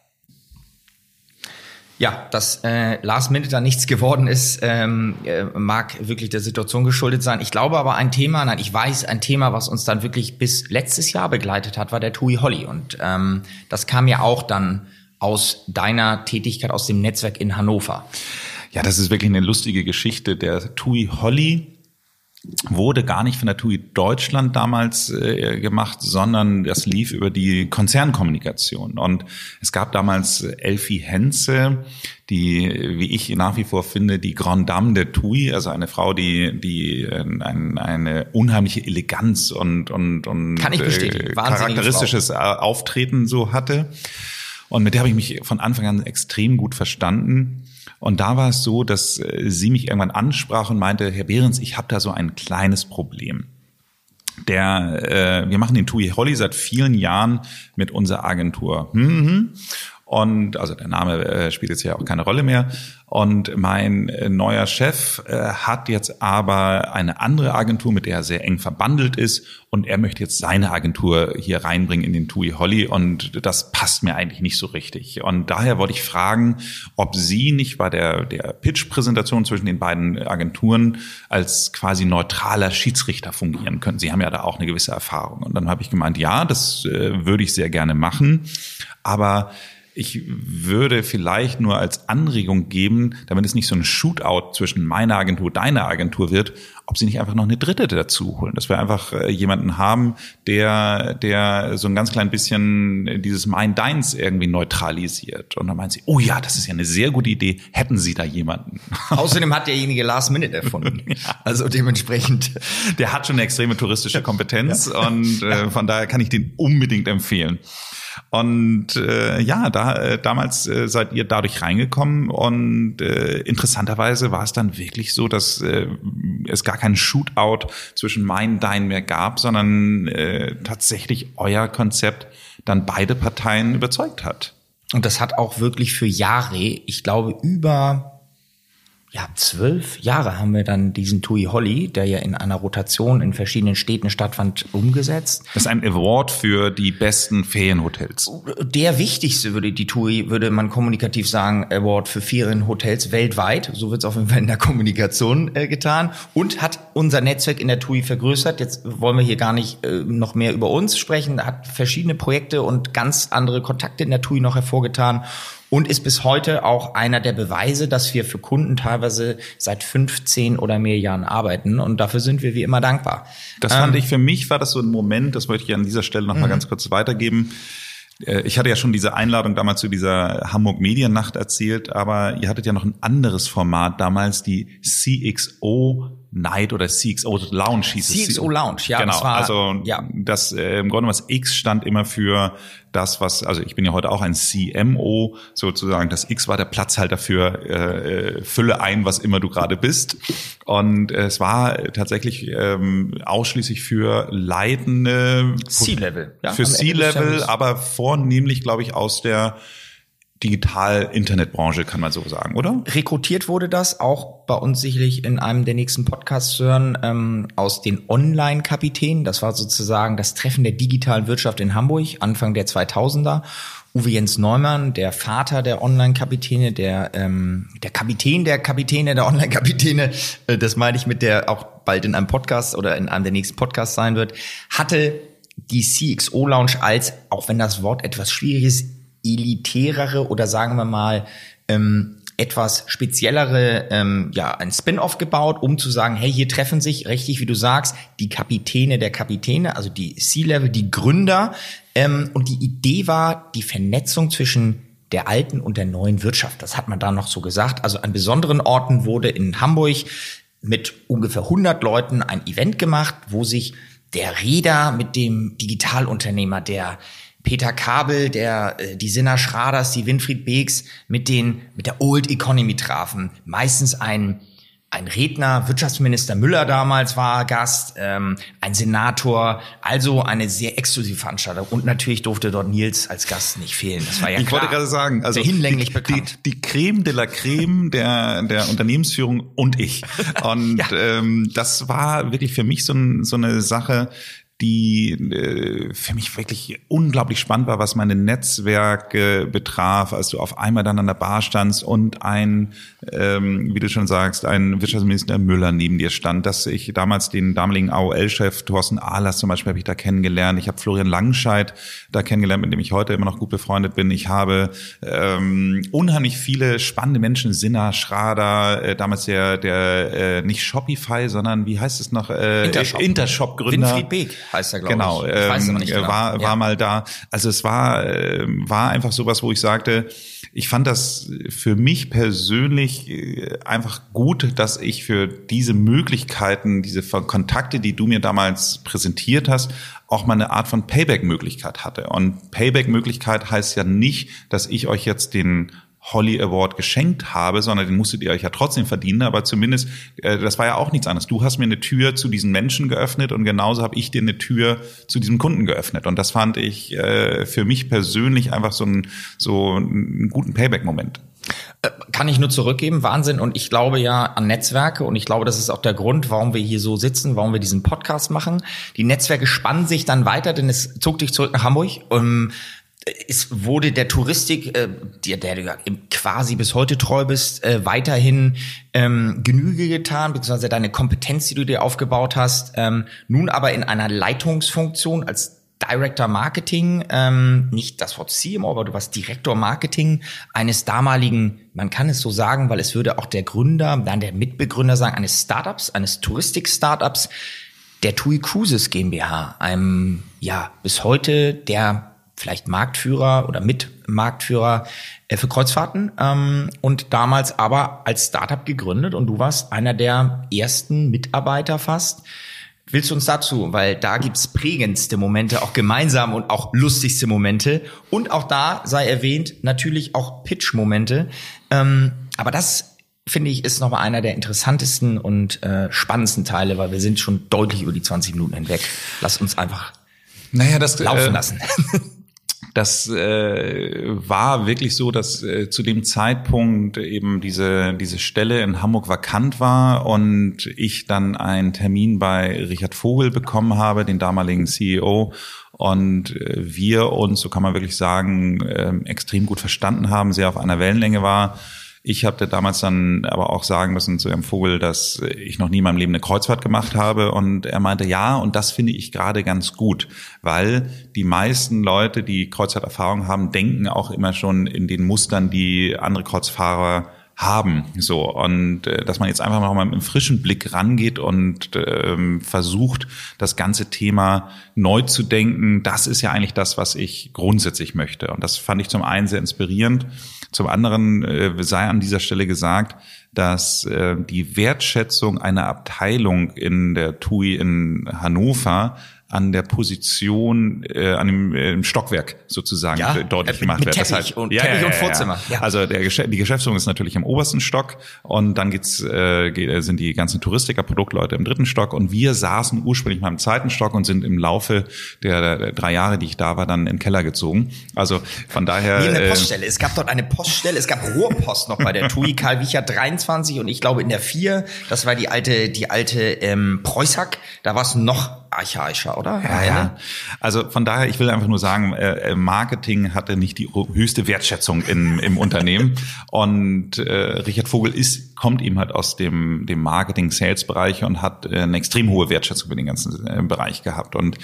[SPEAKER 2] dass äh, Last Minute da nichts geworden ist, ähm, äh, mag wirklich der Situation geschuldet sein. Ich glaube aber ein Thema, nein, ich weiß, ein Thema, was uns dann wirklich bis letztes Jahr begleitet hat, war der TUI Holly. Und ähm, das kam ja auch dann aus deiner Tätigkeit aus dem Netzwerk in Hannover.
[SPEAKER 3] Ja, das ist wirklich eine lustige Geschichte. Der TUI Holly wurde gar nicht von der TUI Deutschland damals äh, gemacht, sondern das lief über die Konzernkommunikation. Und es gab damals Elfie Henze, die, wie ich nach wie vor finde, die Grande Dame der TUI, also eine Frau, die, die ein, eine unheimliche Eleganz und, und, und
[SPEAKER 2] Kann ich bestätigen.
[SPEAKER 3] äh, charakteristisches Auftreten so hatte. Und mit der habe ich mich von Anfang an extrem gut verstanden. Und da war es so, dass äh, sie mich irgendwann ansprach und meinte, Herr Behrens, ich habe da so ein kleines Problem. Der, äh, wir machen den TUI Holly seit vielen Jahren mit unserer Agentur. Mhm. Und also der Name äh, spielt jetzt ja auch keine Rolle mehr. Und mein äh, neuer Chef äh, hat jetzt aber eine andere Agentur, mit der er sehr eng verbandelt ist. Und er möchte jetzt seine Agentur hier reinbringen in den TUI Holly. Und das passt mir eigentlich nicht so richtig. Und daher wollte ich fragen, ob Sie nicht bei der, der Pitch-Präsentation zwischen den beiden Agenturen als quasi neutraler Schiedsrichter fungieren können. Sie haben ja da auch eine gewisse Erfahrung. Und dann habe ich gemeint, ja, das äh, würde ich sehr gerne machen. Aber ich würde vielleicht nur als Anregung geben, damit es nicht so ein Shootout zwischen meiner Agentur, deiner Agentur wird, ob sie nicht einfach noch eine dritte dazu holen. Dass wir einfach äh, jemanden haben, der, der so ein ganz klein bisschen dieses Mein-Deins irgendwie neutralisiert. Und dann meint sie, oh ja, das ist ja eine sehr gute Idee. Hätten Sie da jemanden? [laughs]
[SPEAKER 2] Außerdem hat derjenige Last Minute erfunden. [laughs] Also dementsprechend.
[SPEAKER 3] Der hat schon eine extreme touristische Kompetenz und äh, von daher kann ich den unbedingt empfehlen. Und äh, ja, da äh, damals äh, seid ihr dadurch reingekommen und äh, interessanterweise war es dann wirklich so, dass äh, es gar keinen Shootout zwischen mein Dein mehr gab, sondern äh, tatsächlich euer Konzept dann beide Parteien überzeugt hat.
[SPEAKER 2] Und das hat auch wirklich für Jahre, ich glaube über ja, zwölf Jahre haben wir dann diesen TUI Holly, der ja in einer Rotation in verschiedenen Städten stattfand, umgesetzt.
[SPEAKER 3] Das ist ein Award für die besten Ferienhotels.
[SPEAKER 2] Der wichtigste würde die TUI, würde man kommunikativ sagen, Award für Ferienhotels weltweit. So wird es auf jeden Fall in der Kommunikation äh, getan. Und hat unser Netzwerk in der TUI vergrößert. Jetzt wollen wir hier gar nicht äh, noch mehr über uns sprechen. Hat verschiedene Projekte und ganz andere Kontakte in der TUI noch hervorgetan und ist bis heute auch einer der Beweise, dass wir für Kunden teilweise seit 15 oder mehr Jahren arbeiten und dafür sind wir wie immer dankbar.
[SPEAKER 3] Das fand ich für mich war das so ein Moment, das möchte ich an dieser Stelle noch mal ganz kurz weitergeben. Äh, Ich hatte ja schon diese Einladung damals zu dieser Hamburg Mediennacht erzählt, aber ihr hattet ja noch ein anderes Format damals, die CXO Night oder CXO Lounge hieß es.
[SPEAKER 2] CXO Lounge, ja,
[SPEAKER 3] Genau,
[SPEAKER 2] das war-
[SPEAKER 3] also
[SPEAKER 2] ja.
[SPEAKER 3] das äh, im Grunde was X stand immer für das, was, also ich bin ja heute auch ein CMO sozusagen, das X war der Platzhalter für äh, äh, Fülle ein, was immer du gerade bist. Und äh, es war tatsächlich ähm, ausschließlich für leitende
[SPEAKER 2] C-Level, ja,
[SPEAKER 3] für C-Level, aber vornehmlich, glaube ich, aus der Digital-Internetbranche, kann man so sagen, oder?
[SPEAKER 2] Rekrutiert wurde das auch bei uns sicherlich in einem der nächsten Podcasts hören ähm, aus den Online-Kapitänen. Das war sozusagen das Treffen der digitalen Wirtschaft in Hamburg Anfang der 2000er. Uwe Jens Neumann, der Vater der Online-Kapitäne, der ähm, der Kapitän der Kapitäne der Online-Kapitäne, äh, das meine ich mit der auch bald in einem Podcast oder in einem der nächsten Podcasts sein wird, hatte die CXO Lounge als, auch wenn das Wort etwas schwierig ist, elitärere oder sagen wir mal ähm, etwas speziellere, ähm, ja, ein Spin-off gebaut, um zu sagen, hey, hier treffen sich, richtig wie du sagst, die Kapitäne der Kapitäne, also die C-Level, die Gründer. Ähm, und die Idee war die Vernetzung zwischen der alten und der neuen Wirtschaft. Das hat man da noch so gesagt. Also an besonderen Orten wurde in Hamburg mit ungefähr 100 Leuten ein Event gemacht, wo sich der Räder mit dem Digitalunternehmer, der Peter Kabel, der äh, die Sinna Schraders, die Winfried Beeks mit den mit der Old Economy trafen. Meistens ein ein Redner, Wirtschaftsminister Müller damals war Gast, ähm, ein Senator, also eine sehr exklusive Veranstaltung. Und natürlich durfte dort Nils als Gast nicht fehlen. Das war ja
[SPEAKER 3] ich
[SPEAKER 2] klar.
[SPEAKER 3] wollte gerade sagen, also
[SPEAKER 2] sehr hinlänglich
[SPEAKER 3] die,
[SPEAKER 2] bekannt.
[SPEAKER 3] Die, die Creme de la Creme der, der Unternehmensführung und ich. [laughs] Und ja. ähm, das war wirklich für mich so, ein, so eine Sache, die äh, für mich wirklich unglaublich spannend war, was meine Netzwerke betraf, als du auf einmal dann an der Bar standst und ein, ähm, wie du schon sagst, ein Wirtschaftsminister Müller neben dir stand, dass ich damals den damaligen AOL-Chef Thorsten Ahlers zum Beispiel habe ich da kennengelernt. Ich habe Florian Langscheid da kennengelernt, mit dem ich heute immer noch gut befreundet bin. Ich habe ähm, unheimlich viele spannende Menschen, Sinna, Schrader, äh, damals der, der äh, nicht Shopify, sondern wie heißt es noch? Äh,
[SPEAKER 2] Intershop.
[SPEAKER 3] Intershop-Gründer.
[SPEAKER 2] Winfried Beek heißt er, glaube
[SPEAKER 3] genau,
[SPEAKER 2] ich. aber
[SPEAKER 3] ähm,
[SPEAKER 2] nicht genau.
[SPEAKER 3] war, war
[SPEAKER 2] Ja.
[SPEAKER 3] mal da. Also es war, äh, war einfach sowas, wo ich sagte, ich fand das für mich persönlich äh, einfach gut, dass ich für diese Möglichkeiten, diese Kontakte, die du mir damals präsentiert hast, auch mal eine Art von Payback-Möglichkeit hatte. Und Payback-Möglichkeit heißt ja nicht, dass ich euch jetzt den Holly Award geschenkt habe, sondern den musstet ihr euch ja trotzdem verdienen. Aber zumindest, äh, das war ja auch nichts anderes. Du hast mir eine Tür zu diesen Menschen geöffnet und genauso habe ich dir eine Tür zu diesem Kunden geöffnet. Und das fand ich äh, für mich persönlich einfach so, ein, so einen guten Payback-Moment.
[SPEAKER 2] kann ich nur zurückgeben, Wahnsinn. Und ich glaube ja an Netzwerke und ich glaube, das ist auch der Grund, warum wir hier so sitzen, warum wir diesen Podcast machen. Die Netzwerke spannen sich dann weiter, denn es zog dich zurück nach Hamburg. Ähm, es wurde der Touristik, äh, der, der quasi bis heute treu bist, äh, weiterhin ähm, Genüge getan, beziehungsweise deine Kompetenz, die du dir aufgebaut hast, ähm, nun aber in einer Leitungsfunktion als Director Marketing, ähm, nicht das Wort CMO, aber du warst Direktor Marketing eines damaligen, man kann es so sagen, weil es würde auch der Gründer, dann der Mitbegründer sagen, eines Startups, eines Touristik-Startups, der TUI Cruises GmbH, einem, ja, bis heute der vielleicht Marktführer oder Mitmarktführer äh, für Kreuzfahrten ähm, und damals aber als Startup gegründet und du warst einer der ersten Mitarbeiter fast. Willst du uns dazu, weil da gibt's prägendste Momente, auch gemeinsam und auch lustigste Momente und auch da sei erwähnt natürlich auch Pitch-Momente. Ähm, aber das finde ich ist nochmal einer der interessantesten und äh, spannendsten Teile, weil wir sind schon deutlich über die 20 Minuten hinweg. Lass uns einfach
[SPEAKER 3] Naja, das
[SPEAKER 2] laufen
[SPEAKER 3] äh,
[SPEAKER 2] lassen. [laughs]
[SPEAKER 3] Das äh, war wirklich so, dass äh, zu dem Zeitpunkt eben diese, diese Stelle in Hamburg vakant war und ich dann einen Termin bei Richard Vogel bekommen habe, den damaligen CEO. Und äh, wir uns, so kann man wirklich sagen, äh, extrem gut verstanden haben, sehr auf einer Wellenlänge war. Ich habe damals dann aber auch sagen müssen zu Herrn Vogel, dass ich noch nie in meinem Leben eine Kreuzfahrt gemacht habe. Und er meinte, ja, und das finde ich gerade ganz gut, weil die meisten Leute, die Kreuzfahrterfahrung haben, denken auch immer schon in den Mustern, die andere Kreuzfahrer haben. So und äh, dass man jetzt einfach noch mal mit einem frischen Blick rangeht und ähm, versucht das ganze Thema neu zu denken. Das ist ja eigentlich das was ich grundsätzlich möchte. Und das fand ich zum einen sehr inspirierend zum anderen äh, sei an dieser Stelle gesagt dass äh, die Wertschätzung einer Abteilung in der TUI in Hannover an der Position, äh, an dem äh, im Stockwerk sozusagen
[SPEAKER 2] Ja,
[SPEAKER 3] äh, deutlich
[SPEAKER 2] äh,
[SPEAKER 3] gemacht wird.
[SPEAKER 2] Teppich und- Teppich und Vorzimmer, ja.
[SPEAKER 3] Also der die Geschäftsführung ist natürlich im obersten Stock und dann geht's, äh, sind die ganzen Touristiker, Produktleute im dritten Stock und wir saßen ursprünglich mal im zweiten Stock und sind im Laufe der, der drei Jahre, die ich da war, dann in den Keller gezogen. Also von daher.
[SPEAKER 2] Neben der
[SPEAKER 3] äh,
[SPEAKER 2] Poststelle. Es gab dort eine Poststelle, es gab Rohrpost noch bei der TUI, Karl Wicher 23 und ich glaube in der 4, das war die alte, die alte ähm, Preußhack, da war es noch archaischer, oder?
[SPEAKER 3] Ja, ja. Also von daher, ich will einfach nur sagen, äh, Marketing hatte nicht die höchste Wertschätzung in, im [laughs] Unternehmen. Und äh, Richard Vogel ist, kommt eben halt aus dem, dem Marketing-Sales-Bereich und hat äh, eine extrem hohe Wertschätzung für den ganzen äh, Bereich gehabt. Und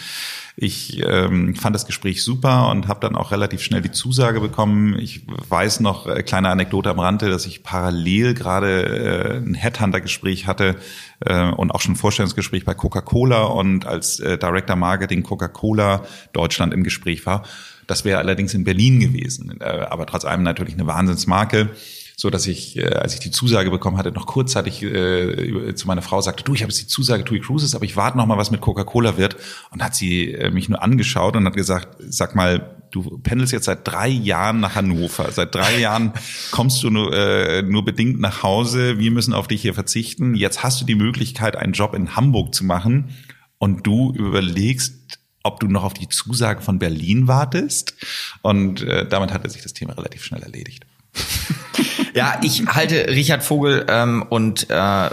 [SPEAKER 3] ich ähm, fand das Gespräch super und habe dann auch relativ schnell die Zusage bekommen. Ich weiß noch, äh, kleine Anekdote am Rande, dass ich parallel gerade äh, ein Headhunter-Gespräch hatte äh, und auch schon ein Vorstellungsgespräch bei Coca-Cola und als äh, Director Marketing Coca-Cola Deutschland im Gespräch war. Das wäre allerdings in Berlin gewesen, äh, aber trotz allem natürlich eine Wahnsinnsmarke so dass ich, äh, als ich die Zusage bekommen hatte, noch kurzzeitig äh, zu meiner Frau sagte, du, ich habe jetzt die Zusage TUI Cruises, aber ich warte noch mal, was mit Coca-Cola wird. Und hat sie äh, mich nur angeschaut und hat gesagt, sag mal, du pendelst jetzt seit drei Jahren nach Hannover. Seit drei Jahren kommst du nur, äh, nur bedingt nach Hause. Wir müssen auf dich hier verzichten. Jetzt hast du die Möglichkeit, einen Job in Hamburg zu machen und du überlegst, ob du noch auf die Zusage von Berlin wartest. Und äh, damit hatte sich das Thema relativ schnell erledigt. [laughs]
[SPEAKER 2] Ja, ich halte Richard Vogel ähm, und äh,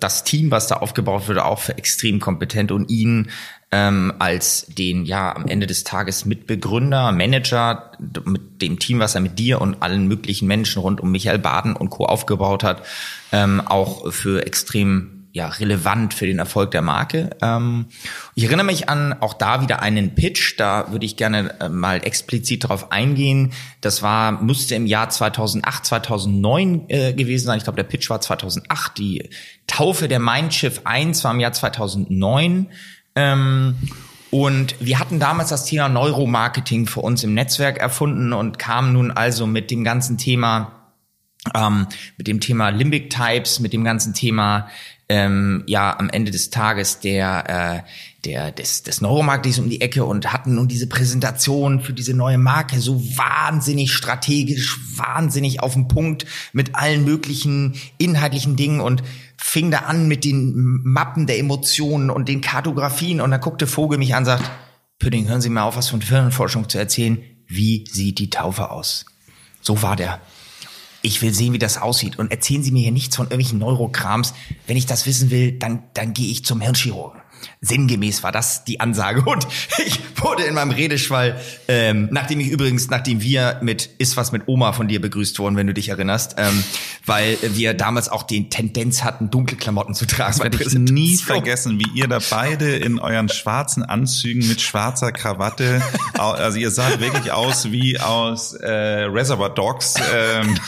[SPEAKER 2] das Team, was da aufgebaut wurde, auch für extrem kompetent und ihn ähm, als den ja am Ende des Tages Mitbegründer, Manager mit dem Team, was er mit dir und allen möglichen Menschen rund um Michael Baden und Co. aufgebaut hat, ähm, auch für extrem ja, relevant für den Erfolg der Marke. Ähm, ich erinnere mich an auch da wieder einen Pitch, da würde ich gerne äh, mal explizit darauf eingehen. Das war, müsste im Jahr 2008, 2009 äh, gewesen sein. Ich glaube, der Pitch war 2008. Die Taufe der Mein Schiff 1 war im Jahr 2009. Ähm, und wir hatten damals das Thema Neuromarketing für uns im Netzwerk erfunden und kamen nun also mit dem ganzen Thema ähm, mit dem Thema Limbic Types, mit dem ganzen Thema ähm, ja am Ende des Tages der äh, der des, des Neuromarketings um die Ecke und hatten nun diese Präsentation für diese neue Marke so wahnsinnig strategisch, wahnsinnig auf den Punkt mit allen möglichen inhaltlichen Dingen und fing da an mit den Mappen der Emotionen und den Kartografien und dann guckte Vogel mich an und sagt, Pudding, hören Sie mal auf, was von Firmenforschung zu erzählen. Wie sieht die Taufe aus? So war der ich will sehen, wie das aussieht. Und erzählen Sie mir hier nichts von irgendwelchen Neurokrams. Wenn ich das wissen will, dann, dann gehe ich zum Hirnchirurgen. Sinngemäß war das die Ansage. Und ich wurde in meinem Redeschwall, ähm, nachdem ich übrigens, nachdem wir mit Ist was mit Oma von dir begrüßt wurden, wenn du dich erinnerst, ähm, weil wir damals auch die Tendenz hatten, dunkle Klamotten zu tragen.
[SPEAKER 3] Das werde ich nie vergessen, wie ihr da beide in euren schwarzen Anzügen mit schwarzer Krawatte, also ihr saht wirklich aus wie aus äh, Reservoir Dogs. Ähm,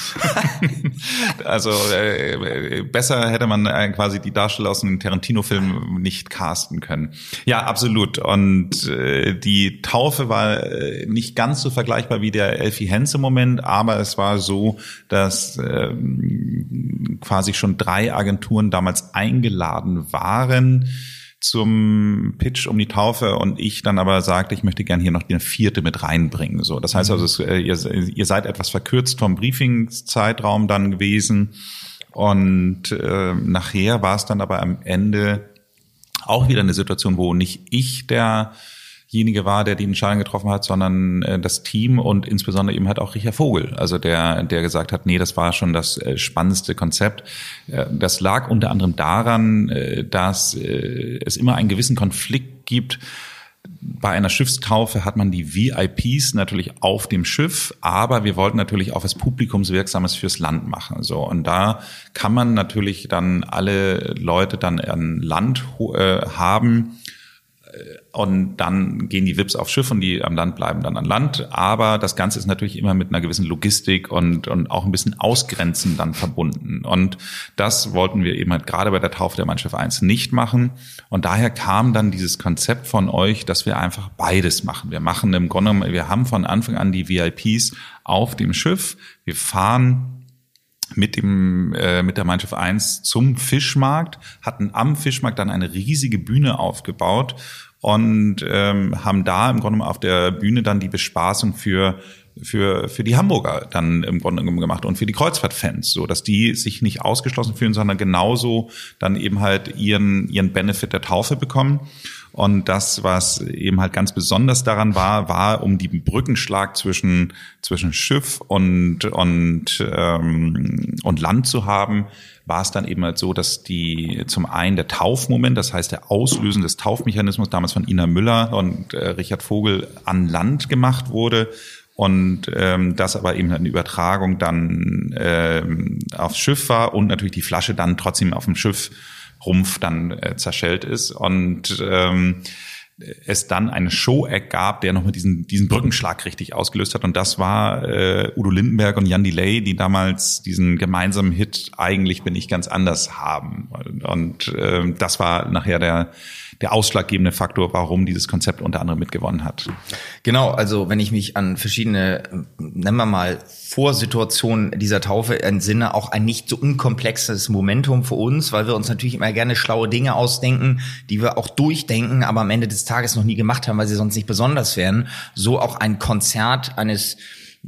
[SPEAKER 3] [laughs] also äh, besser hätte man äh, quasi die Darsteller aus einem Tarantino-Film nicht casten können. Ja, absolut. Und äh, die Taufe war äh, nicht ganz so vergleichbar wie der Elfie Henze Moment, aber es war so, dass äh, quasi schon drei Agenturen damals eingeladen waren zum Pitch um die Taufe und ich dann aber sagte, ich möchte gerne hier noch eine vierte mit reinbringen. So, das heißt also, es, äh, ihr, ihr seid etwas verkürzt vom Briefingszeitraum dann gewesen und äh, nachher war es dann aber am Ende auch wieder eine Situation, wo nicht ich derjenige war, der die Entscheidung getroffen hat, sondern äh, das Team und insbesondere eben halt auch Richard Vogel, also der, der gesagt hat, nee, das war schon das äh, spannendste Konzept. Äh, das lag unter anderem daran, äh, dass äh, es immer einen gewissen Konflikt gibt, bei einer Schiffstaufe hat man die VIPs natürlich auf dem Schiff, aber wir wollten natürlich auch was Publikumswirksames fürs Land machen. So und da kann man natürlich dann alle Leute dann an Land äh, haben und dann gehen die VIPs aufs Schiff und die am Land bleiben dann an Land. Aber das Ganze ist natürlich immer mit einer gewissen Logistik und, und auch ein bisschen Ausgrenzen dann verbunden. Und das wollten wir eben halt gerade bei der Taufe der Mannschaft 1 nicht machen. Und daher kam dann dieses Konzept von euch, dass wir einfach beides machen. Wir machen im Grunde, wir haben von Anfang an die VIPs auf dem Schiff. Wir fahren mit dem äh, mit der Mannschaft 1 zum Fischmarkt, hatten am Fischmarkt dann eine riesige Bühne aufgebaut und ähm, haben da im Grunde auf der Bühne dann die Bespaßung für für für die Hamburger dann im Grunde genommen gemacht und für die Kreuzfahrtfans, so dass die sich nicht ausgeschlossen fühlen, sondern genauso dann eben halt ihren ihren Benefit der Taufe bekommen. Und das, was eben halt ganz besonders daran war, war, um die Brückenschlag zwischen zwischen Schiff und und ähm, und Land zu haben, war es dann eben halt so, dass die zum einen der Taufmoment, das heißt der Auslösen des Taufmechanismus damals von Ina Müller und äh, Richard Vogel an Land gemacht wurde und ähm, das aber eben eine Übertragung dann ähm, aufs Schiff war und natürlich die Flasche dann trotzdem auf dem Schiff Rumpf dann äh, zerschellt ist. Und ähm, es dann eine Show-Act gab, der nochmal diesen, diesen Brückenschlag richtig ausgelöst hat. Und das war äh, Udo Lindenberg und Jan Delay, die damals diesen gemeinsamen Hit Eigentlich bin ich ganz anders haben. Und, und äh, das war nachher der, der ausschlaggebende Faktor, warum dieses Konzept unter anderem mitgewonnen hat.
[SPEAKER 2] Genau, also wenn ich mich an verschiedene, nennen wir mal, Vorsituationen dieser Taufe entsinne, auch ein nicht so unkomplexes Momentum für uns, weil wir uns natürlich immer gerne schlaue Dinge ausdenken, die wir auch durchdenken, aber am Ende des Tages noch nie gemacht haben, weil sie sonst nicht besonders wären. So auch ein Konzert eines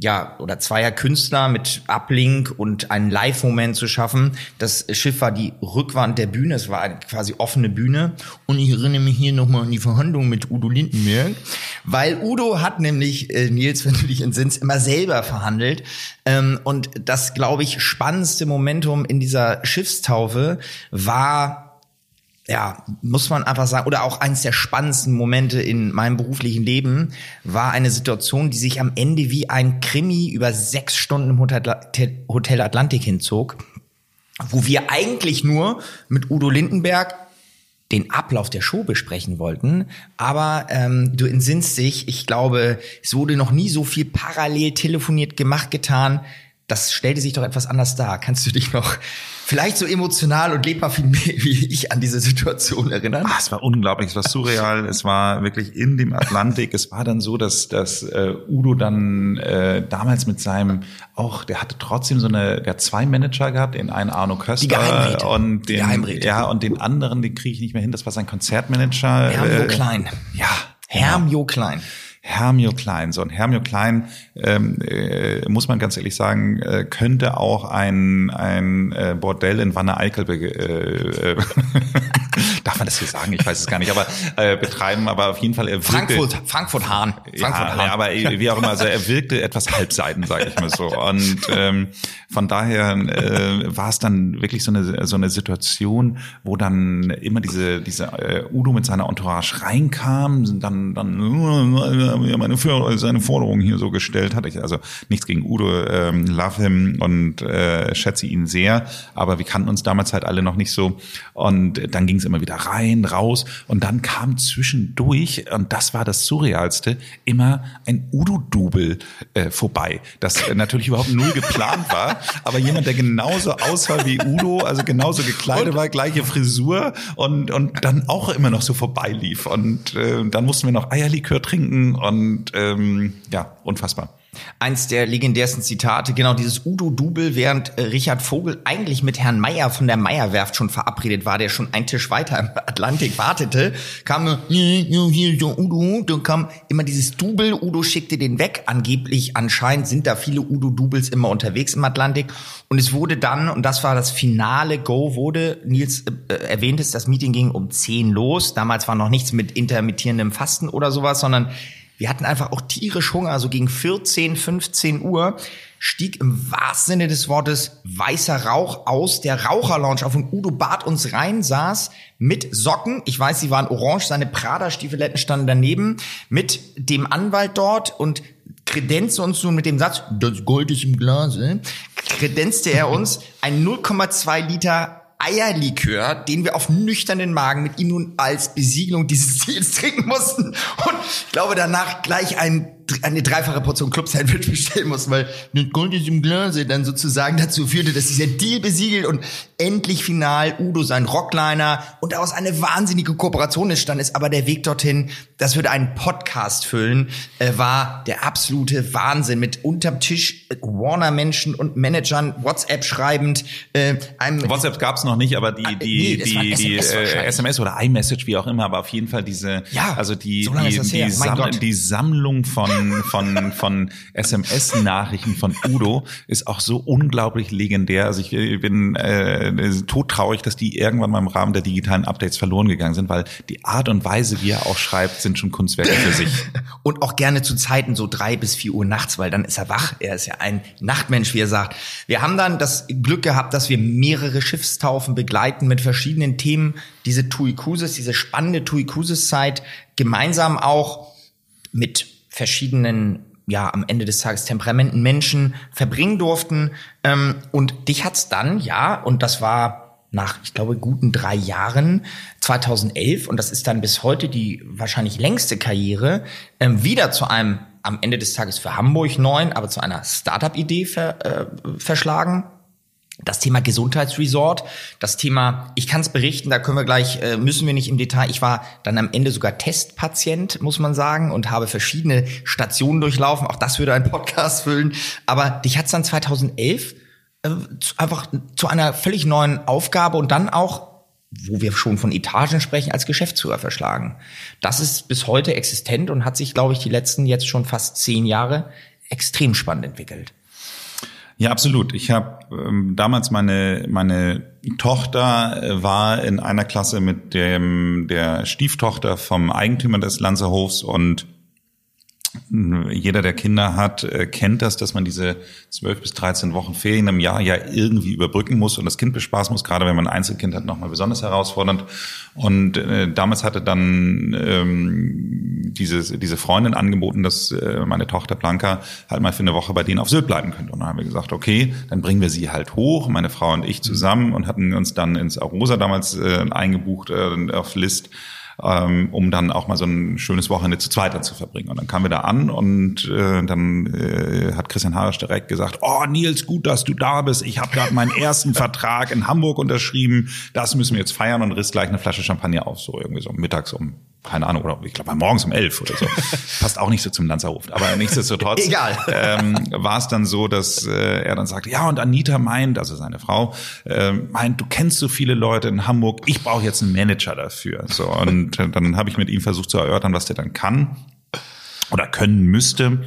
[SPEAKER 2] ja, oder zweier Künstler mit Uplink und einen Live-Moment zu schaffen. Das Schiff war die Rückwand der Bühne, es war eine quasi offene Bühne. Und ich erinnere mich hier nochmal an die Verhandlungen mit Udo Lindenberg, weil Udo hat nämlich, äh, Nils, [laughs] wenn du dich entsinnst, immer selber verhandelt. Ähm, und das, glaube ich, spannendste Momentum in dieser Schiffstaufe war ja, muss man einfach sagen, oder auch eines der spannendsten Momente in meinem beruflichen Leben war eine Situation, die sich am Ende wie ein Krimi über sechs Stunden im Hotel Atlantik hinzog, wo wir eigentlich nur mit Udo Lindenberg den Ablauf der Show besprechen wollten. Aber ähm, du entsinnst dich, ich glaube, es wurde noch nie so viel parallel telefoniert, gemacht, getan. Das stellte sich doch etwas anders dar. Kannst du dich noch vielleicht so emotional und lebhaft wie ich an diese Situation erinnern?
[SPEAKER 3] Ah, es war unglaublich, es war surreal, es war wirklich in dem Atlantik. Es war dann so, dass, dass äh, Udo dann äh, damals mit seinem, auch, der hatte trotzdem so eine, der hat zwei Manager gehabt, den einen Arno Köster und den, ja, und den anderen, den kriege ich nicht mehr hin, das war sein Konzertmanager.
[SPEAKER 2] Hermio
[SPEAKER 3] äh,
[SPEAKER 2] Klein.
[SPEAKER 3] Ja.
[SPEAKER 2] Hermio Klein.
[SPEAKER 3] Hermio Klein. So ein Hermio Klein, ähm, äh, muss man ganz ehrlich sagen, äh, könnte auch ein, ein äh, Bordell in Wanne Eickel, be- äh, äh, [laughs] man das hier sagen? Ich weiß es gar nicht, aber äh, betreiben, aber auf jeden Fall er wirkte,
[SPEAKER 2] Frankfurt, Frankfurt Hahn. Frankfurt
[SPEAKER 3] ja, aber wie auch immer, also er wirkte etwas halbseiten, sage ich mal so. Und ähm, von daher äh, war es dann wirklich so eine so eine Situation, wo dann immer diese diese äh, Udo mit seiner Entourage reinkam, dann dann äh, meine seine Forderungen hier so gestellt hat. Ich, also nichts gegen Udo, ähm, love him und äh, schätze ihn sehr, aber wir kannten uns damals halt alle noch nicht so. Und dann ging es immer wieder rein, raus und dann kam zwischendurch und das war das surrealste immer ein Udo-Double äh, vorbei, das äh, natürlich überhaupt null geplant war, [laughs] aber jemand, der genauso aussah wie Udo, also genauso gekleidet war, gleiche Frisur und und dann auch immer noch so vorbeilief und äh, dann mussten wir noch Eierlikör trinken und ähm, ja unfassbar.
[SPEAKER 2] Eins der legendärsten Zitate, genau dieses Udo-Double, während äh, Richard Vogel eigentlich mit Herrn Meyer von der Meyerwerft schon verabredet war, der schon einen Tisch weiter im Atlantik wartete, kam äh, Udo, dann kam immer dieses Double, Udo schickte den weg, angeblich anscheinend sind da viele Udo-Doubles immer unterwegs im Atlantik. Und es wurde dann, und das war das finale Go, wurde, Nils äh, erwähnt es, das Meeting ging um 10 los, damals war noch nichts mit intermittierendem Fasten oder sowas, sondern wir hatten einfach auch tierisch Hunger, also gegen 14, 15 Uhr stieg im wahrsten Sinne des Wortes weißer Rauch aus. Der Raucherlounge auf und Udo bat uns rein, saß mit Socken, ich weiß, sie waren orange, seine Prada-Stiefeletten standen daneben, mit dem Anwalt dort und kredenzte uns nun mit dem Satz, das Gold ist im Glase, kredenzte er uns ein 0,2 Liter Eierlikör, den wir auf nüchternen Magen mit ihm nun als Besiegelung dieses Ziels trinken mussten glaube danach gleich ein, eine dreifache Portion Club-Sandwich [laughs] bestellen mussten, weil das Gold ist im Glase dann sozusagen dazu führte, dass dieser Deal besiegelt und endlich final Udo sein Rockliner und daraus eine wahnsinnige Kooperation entstanden ist, aber der Weg dorthin, das würde einen Podcast füllen, äh, war der absolute Wahnsinn mit unterm Tisch äh, Warner-Menschen und Managern WhatsApp schreibend, äh, einem
[SPEAKER 3] WhatsApp gab's noch nicht, aber die
[SPEAKER 2] Ah,
[SPEAKER 3] die
[SPEAKER 2] nee,
[SPEAKER 3] die, die
[SPEAKER 2] SMS
[SPEAKER 3] äh,
[SPEAKER 2] wahrscheinlich.
[SPEAKER 3] SMS oder iMessage wie auch immer, aber auf jeden Fall diese
[SPEAKER 2] Ja,
[SPEAKER 3] also die
[SPEAKER 2] so
[SPEAKER 3] die,
[SPEAKER 2] her.
[SPEAKER 3] die,
[SPEAKER 2] Mein
[SPEAKER 3] Sam
[SPEAKER 2] Gott.
[SPEAKER 3] die Sammlung von von von SMS Nachrichten von Udo ist auch so unglaublich legendär. Also ich bin äh, todtraurig, dass die irgendwann mal im Rahmen der digitalen Updates verloren gegangen sind, weil die Art und Weise, wie er auch schreibt, sind schon Kunstwerke für sich. [laughs]
[SPEAKER 2] und auch gerne zu Zeiten so drei bis vier Uhr nachts, weil dann ist er wach. Er ist ja ein Nachtmensch, wie er sagt. Wir haben dann das Glück gehabt, dass wir mehrere Schiffstaufen begleiten mit verschiedenen Themen. Diese Tui Cruises, diese spannende Tui Cruises Zeit gemeinsam auch mit verschiedenen ja, am Ende des Tages Temperamenten Menschen verbringen durften. Ähm, und dich hat's dann, ja, und das war nach, ich glaube, guten drei Jahren, 2011, und das ist dann bis heute die wahrscheinlich längste Karriere, ähm, wieder zu einem am Ende des Tages für Hamburg neuen, aber zu einer Startup-Idee ver, äh, verschlagen. Das Thema Gesundheitsresort, das Thema, ich kann es berichten, da können wir gleich, äh, müssen wir nicht im Detail. Ich war dann am Ende sogar Testpatient, muss man sagen, und habe verschiedene Stationen durchlaufen. Auch das würde ein Podcast füllen. Aber dich hat's dann 2011 äh, einfach zu einer völlig neuen Aufgabe und dann auch wo wir schon von Etagen sprechen, als Geschäftsführer verschlagen. Das ist bis heute existent und hat sich, glaube ich, die letzten jetzt schon fast zehn Jahre extrem spannend entwickelt.
[SPEAKER 3] Ja, absolut. Ich habe ähm, damals meine meine Tochter äh, war in einer Klasse mit dem der Stieftochter vom Eigentümer des Lanzerhofs und jeder, der Kinder hat, äh, kennt das, dass man diese zwölf bis 13 Wochen Ferien im Jahr ja irgendwie überbrücken muss und das Kind bespaßen muss, gerade wenn man ein Einzelkind hat, nochmal besonders herausfordernd. Und äh, damals hatte dann ähm, diese, diese Freundin angeboten, dass äh, meine Tochter Blanca halt mal für eine Woche bei denen auf Sylt bleiben könnte. Und dann haben wir gesagt, okay, dann bringen wir sie halt hoch, meine Frau und ich zusammen und hatten uns dann ins Arosa damals äh, eingebucht äh, auf List ähm, um dann auch mal so ein schönes Wochenende zu zweit zu verbringen. Und dann kamen wir da an und äh, dann äh, hat Christian Harisch direkt gesagt, oh Nils, gut, dass du da bist. Ich habe gerade meinen ersten Vertrag in Hamburg unterschrieben. Das müssen wir jetzt feiern und riss gleich eine Flasche Champagner auf, so irgendwie so mittags um keine Ahnung, oder ich glaube morgens um elf oder so. [laughs] Passt auch nicht so zum Lanzerhof. Aber nichtsdestotrotz [laughs]
[SPEAKER 2] Egal.
[SPEAKER 3] Ähm, war es dann so, dass äh, er dann sagte, ja, und Anita meint, also seine Frau, äh, meint, du kennst so viele Leute in Hamburg, ich brauche jetzt einen Manager dafür. So, und äh, dann habe ich mit ihm versucht zu erörtern, was der dann kann oder können müsste.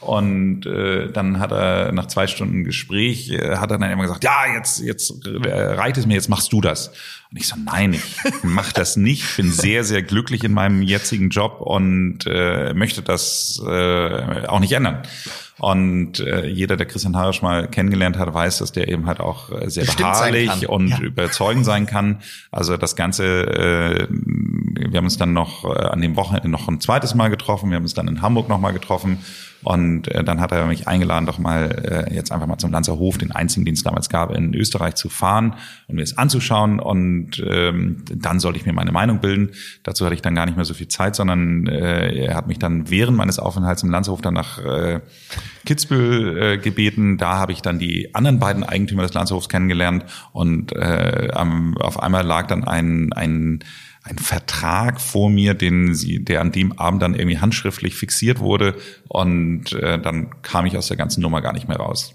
[SPEAKER 3] Und äh, dann hat er nach zwei Stunden Gespräch, äh, hat er dann immer gesagt, ja, jetzt, jetzt äh, reicht es mir, jetzt machst du das. Und ich so, nein, ich [laughs] mach das nicht. Ich bin sehr, sehr glücklich in meinem jetzigen Job und äh, möchte das äh, auch nicht ändern. Und äh, jeder, der Christian Harisch mal kennengelernt hat, weiß, dass der eben halt auch äh, sehr Bestimmt beharrlich und ja. überzeugend sein kann. Also das Ganze, äh, wir haben uns dann noch äh, an dem Wochenende noch ein zweites Mal getroffen. Wir haben uns dann in Hamburg noch mal getroffen. Und äh, dann hat er mich eingeladen, doch mal äh, jetzt einfach mal zum Lanzerhof, den einzigen, den es damals gab, in Österreich zu fahren und mir es anzuschauen. Und ähm, dann sollte ich mir meine Meinung bilden. Dazu hatte ich dann gar nicht mehr so viel Zeit, sondern äh, er hat mich dann während meines Aufenthalts im Lanzerhof dann nach äh, Kitzbühel äh, gebeten. Da habe ich dann die anderen beiden Eigentümer des Lanzerhofs kennengelernt und äh, auf einmal lag dann ein, ein ein Vertrag vor mir, den sie, der an dem Abend dann irgendwie handschriftlich fixiert wurde und äh, dann kam ich aus der ganzen Nummer gar nicht mehr raus.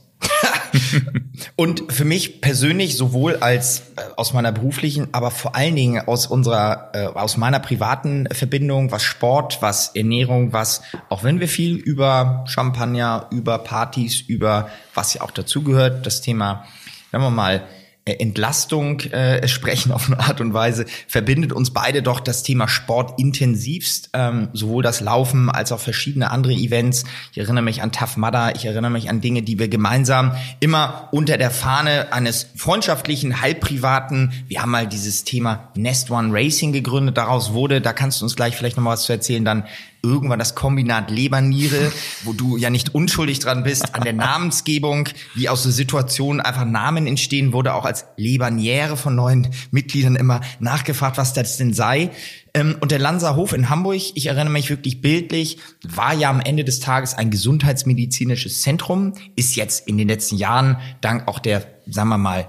[SPEAKER 3] [laughs]
[SPEAKER 2] und für mich persönlich sowohl als äh, aus meiner beruflichen, aber vor allen Dingen aus unserer äh, aus meiner privaten Verbindung, was Sport, was Ernährung, was auch wenn wir viel über Champagner, über Partys, über was ja auch dazugehört, das Thema, wenn wir mal Entlastung äh, sprechen auf eine Art und Weise, verbindet uns beide doch das Thema Sport intensivst, ähm, sowohl das Laufen als auch verschiedene andere Events. Ich erinnere mich an Tough Mudder, ich erinnere mich an Dinge, die wir gemeinsam immer unter der Fahne eines freundschaftlichen, halbprivaten, wir haben mal dieses Thema Nest One Racing gegründet, daraus wurde, da kannst du uns gleich vielleicht noch mal was zu erzählen, dann irgendwann das Kombinat Leberniere, wo du ja nicht unschuldig dran bist, an der [laughs] Namensgebung, wie aus so Situationen einfach Namen entstehen, wurde auch als Leberniere von neuen Mitgliedern immer nachgefragt, was das denn sei. Ähm, und der Lanserhof in Hamburg, ich erinnere mich wirklich bildlich, war ja am Ende des Tages ein gesundheitsmedizinisches Zentrum, ist jetzt in den letzten Jahren dank auch der, sagen wir mal,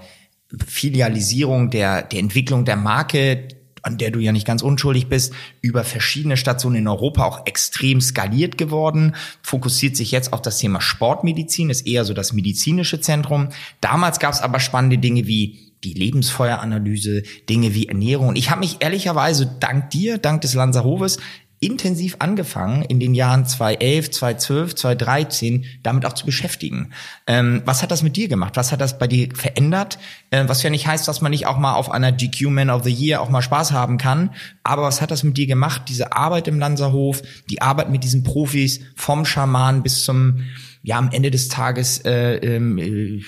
[SPEAKER 2] Filialisierung der, der Entwicklung der Marke an der du ja nicht ganz unschuldig bist, über verschiedene Stationen in Europa auch extrem skaliert geworden, fokussiert sich jetzt auf das Thema Sportmedizin, ist eher so das medizinische Zentrum. Damals gab es aber spannende Dinge wie die Lebensfeueranalyse, Dinge wie Ernährung. Und ich habe mich ehrlicherweise dank dir, dank des Lanzerhofes, intensiv angefangen, in den Jahren 2011, 2012, 2013 damit auch zu beschäftigen. Ähm, was hat das mit dir gemacht? Was hat das bei dir verändert? Äh, was ja nicht heißt, dass man nicht auch mal auf einer GQ Man of the Year auch mal Spaß haben kann. Aber was hat das mit dir gemacht? Diese Arbeit im Lanzerhof, die Arbeit mit diesen Profis vom Schaman bis zum ja am Ende des Tages äh, ähm, äh,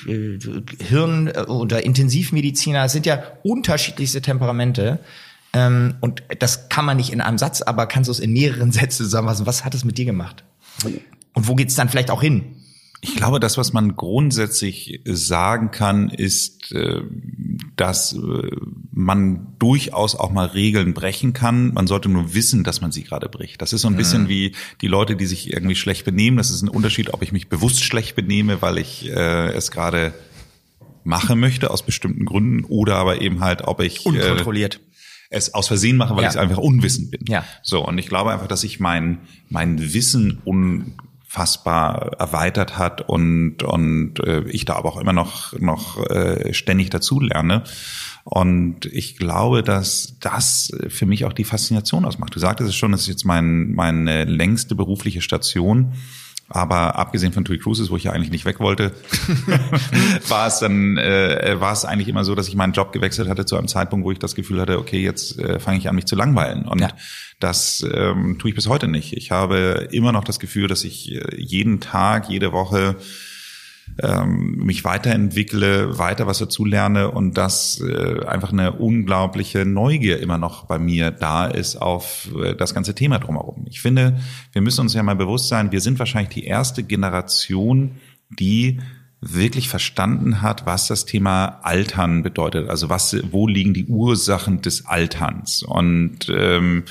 [SPEAKER 2] Hirn- oder Intensivmediziner, es sind ja unterschiedlichste Temperamente. Ähm, und das kann man nicht in einem Satz, aber kannst du es in mehreren [laughs] Sätzen zusammenfassen. Was hat es mit dir gemacht? Und wo geht es dann vielleicht auch hin?
[SPEAKER 3] Ich glaube, das, was man grundsätzlich sagen kann, ist, äh, dass äh, man durchaus auch mal Regeln brechen kann. Man sollte nur wissen, dass man sie gerade bricht. Das ist so ein bisschen mhm. wie die Leute, die sich irgendwie schlecht benehmen. Das ist ein Unterschied, ob ich mich bewusst schlecht benehme, weil ich äh, es gerade mache möchte aus bestimmten Gründen oder aber eben halt, ob ich
[SPEAKER 2] unkontrolliert
[SPEAKER 3] es aus Versehen mache, weil
[SPEAKER 2] Ja.
[SPEAKER 3] ich einfach unwissend bin.
[SPEAKER 2] Ja.
[SPEAKER 3] So und ich glaube einfach, dass sich mein mein Wissen unfassbar erweitert hat und und äh, ich da aber auch immer noch noch äh, ständig dazu lerne. Und ich glaube, dass das für mich auch die Faszination ausmacht. Du sagtest es schon, das ist jetzt mein, meine längste berufliche Station. Aber abgesehen von TUI Cruises, wo ich ja eigentlich nicht weg wollte, [laughs] war es dann äh, war es eigentlich immer so, dass ich meinen Job gewechselt hatte zu einem Zeitpunkt, wo ich das Gefühl hatte, okay, jetzt äh, fange ich an, mich zu langweilen. Und
[SPEAKER 2] Ja.
[SPEAKER 3] das ähm, tue ich bis heute nicht. Ich habe immer noch das Gefühl, dass ich äh, jeden Tag, jede Woche ähm, mich weiterentwickle, weiter was dazu lerne und dass äh, einfach eine unglaubliche Neugier immer noch bei mir da ist auf äh, das ganze Thema drumherum. Ich finde, wir müssen uns ja mal bewusst sein, wir sind wahrscheinlich die erste Generation, die wirklich verstanden hat, was das Thema Altern bedeutet. Also was, wo liegen die Ursachen des Alterns? Und ähm,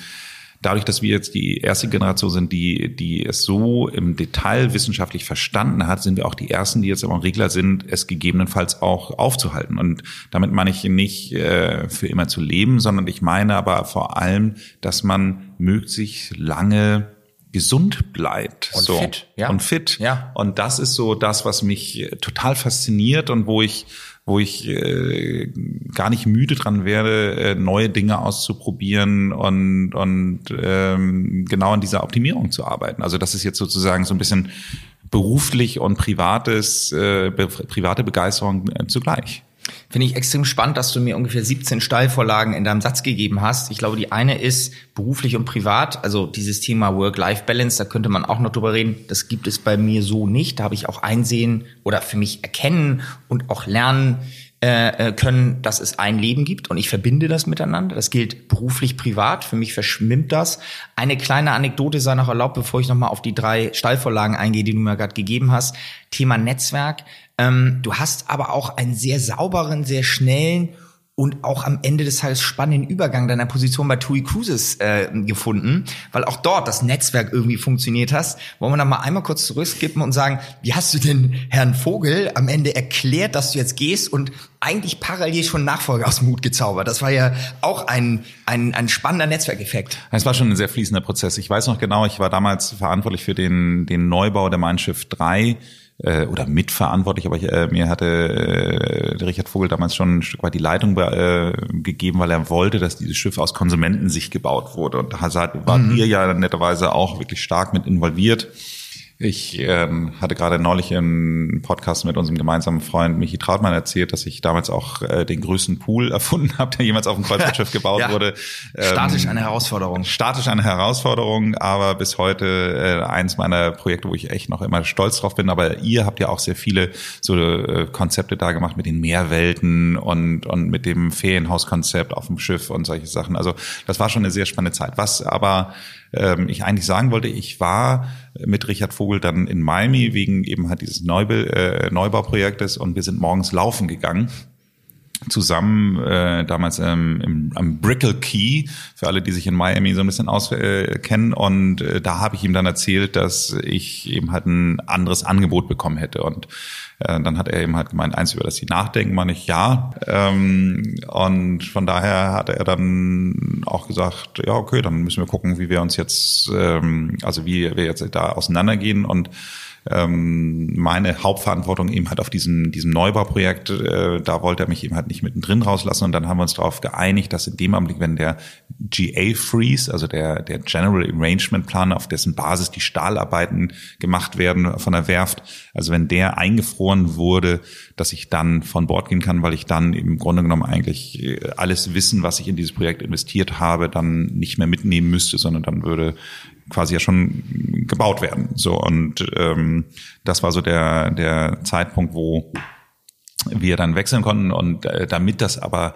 [SPEAKER 3] dadurch, dass wir jetzt die erste Generation sind, die, die es so im Detail wissenschaftlich verstanden hat, sind wir auch die ersten, die jetzt aber ein Regler sind, es gegebenenfalls auch aufzuhalten. Und damit meine ich nicht äh, für immer zu leben, sondern ich meine aber vor allem, dass man möglichst lange gesund bleibt
[SPEAKER 2] Und
[SPEAKER 3] so.
[SPEAKER 2] fit, ja.
[SPEAKER 3] und fit
[SPEAKER 2] Ja.
[SPEAKER 3] und das ist so das was mich total fasziniert und wo ich wo ich äh, gar nicht müde dran werde, äh, neue Dinge auszuprobieren und, und ähm, genau an dieser Optimierung zu arbeiten. Also das ist jetzt sozusagen so ein bisschen beruflich und privates, äh, private Begeisterung äh, zugleich.
[SPEAKER 2] Finde ich extrem spannend, dass du mir ungefähr 17 Steilvorlagen in deinem Satz gegeben hast. Ich glaube, die eine ist beruflich und privat, also dieses Thema Work-Life-Balance, da könnte man auch noch drüber reden. Das gibt es bei mir so nicht. Da habe ich auch einsehen oder für mich erkennen und auch lernen äh, äh, können, dass es ein Leben gibt und ich verbinde das miteinander. Das gilt beruflich, privat. Für mich verschwimmt das. Eine kleine Anekdote sei noch erlaubt, bevor ich nochmal auf die drei Steilvorlagen eingehe, die du mir gerade gegeben hast. Thema Netzwerk. Ähm, du hast aber auch einen sehr sauberen, sehr schnellen und auch am Ende des Tages spannenden Übergang deiner Position bei TUI Cruises äh, gefunden, weil auch dort das Netzwerk irgendwie funktioniert hast. Wollen wir da mal einmal kurz zurückskippen und sagen, wie hast du denn Herrn Vogel am Ende erklärt, dass du jetzt gehst und eigentlich parallel schon Nachfolger aus dem Hut gezaubert? Das war ja auch ein, ein, ein spannender Netzwerkeffekt.
[SPEAKER 3] Es war schon ein sehr fließender Prozess. Ich weiß noch genau, ich war damals verantwortlich für den, den Neubau der Mein Schiff 3 äh, oder mitverantwortlich, aber ich, äh, mir hatte äh, Richard Vogel damals schon ein Stück weit die Leitung äh, gegeben, weil er wollte, dass dieses Schiff aus Konsumentensicht gebaut wurde. Und da seid- wart ihr ja netterweise auch wirklich stark mit involviert. Ich ähm, hatte gerade neulich einen Podcast mit unserem gemeinsamen Freund Michi Trautmann erzählt, dass ich damals auch äh, den größten Pool [laughs] erfunden habe, der jemals auf dem Kreuzfahrtschiff [laughs] gebaut
[SPEAKER 2] Ja.
[SPEAKER 3] wurde. Ähm,
[SPEAKER 2] Statisch eine Herausforderung.
[SPEAKER 3] statisch eine Herausforderung, aber bis heute äh, eins meiner Projekte, wo ich echt noch immer stolz drauf bin. Aber ihr habt ja auch sehr viele so äh, Konzepte da gemacht mit den Meerwelten und, und mit dem Ferienhauskonzept auf dem Schiff und solche Sachen. Also das war schon eine sehr spannende Zeit. Was aber ähm, ich eigentlich sagen wollte, ich war mit Richard Vogel dann in Miami wegen eben halt dieses Neubau, äh, Neubauprojektes und wir sind morgens laufen gegangen zusammen äh, damals ähm, im, am Brickell Key, für alle, die sich in Miami so ein bisschen auskennen. Äh, und äh, da habe ich ihm dann erzählt, dass ich eben halt ein anderes Angebot bekommen hätte. Und äh, dann hat er eben halt gemeint, eins über das sie nachdenken, meine ich ja. Ähm, und von daher hat er dann auch gesagt, ja, okay, dann müssen wir gucken, wie wir uns jetzt, ähm, also wie wir jetzt da auseinandergehen und ähm, meine Hauptverantwortung eben halt auf diesem, diesem Neubauprojekt, äh, da wollte er mich eben halt nicht mittendrin rauslassen. Und dann haben wir uns darauf geeinigt, dass in dem Augenblick, wenn der GA Freeze, also der, der General Arrangement Plan, auf dessen Basis die Stahlarbeiten gemacht werden von der Werft, also wenn der eingefroren wurde, dass ich dann von Bord gehen kann, weil ich dann im Grunde genommen eigentlich äh, alles Wissen, was ich in dieses Projekt investiert habe, dann nicht mehr mitnehmen müsste, sondern dann würde quasi ja schon gebaut werden. So und ähm, das war so der der Zeitpunkt, wo wir dann wechseln konnten und äh, damit das aber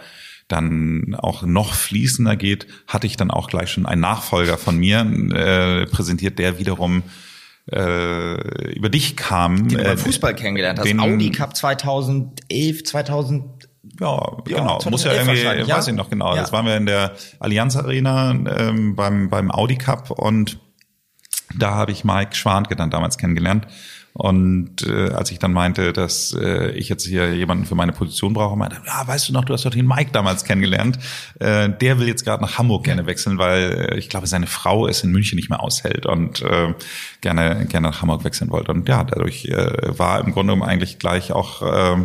[SPEAKER 3] dann auch noch fließender geht, hatte ich dann auch gleich schon einen Nachfolger von mir äh, präsentiert, der wiederum äh, über dich kam.
[SPEAKER 2] Den du
[SPEAKER 3] äh,
[SPEAKER 2] Fußball kennengelernt hast.
[SPEAKER 3] den-
[SPEAKER 2] Audi Cup 2011, 2000
[SPEAKER 3] Ja,
[SPEAKER 2] Ja,
[SPEAKER 3] genau. Muss ja
[SPEAKER 2] 2011
[SPEAKER 3] irgendwie,
[SPEAKER 2] wahrscheinlich, ja.
[SPEAKER 3] weiß ich noch genau.
[SPEAKER 2] Ja.
[SPEAKER 3] Das waren wir in der Allianz Arena ähm, beim, beim Audi Cup und Da habe ich Mike Schwanke dann damals kennengelernt. Und äh, als ich dann meinte, dass äh, ich jetzt hier jemanden für meine Position brauche, meinte, ja, weißt du noch, du hast doch den Mike damals kennengelernt. Äh, der will jetzt gerade nach Hamburg gerne wechseln, weil äh, ich glaube, seine Frau es in München nicht mehr aushält und äh, gerne gerne nach Hamburg wechseln wollte. Und ja, dadurch äh, war im Grunde genommen eigentlich gleich auch äh,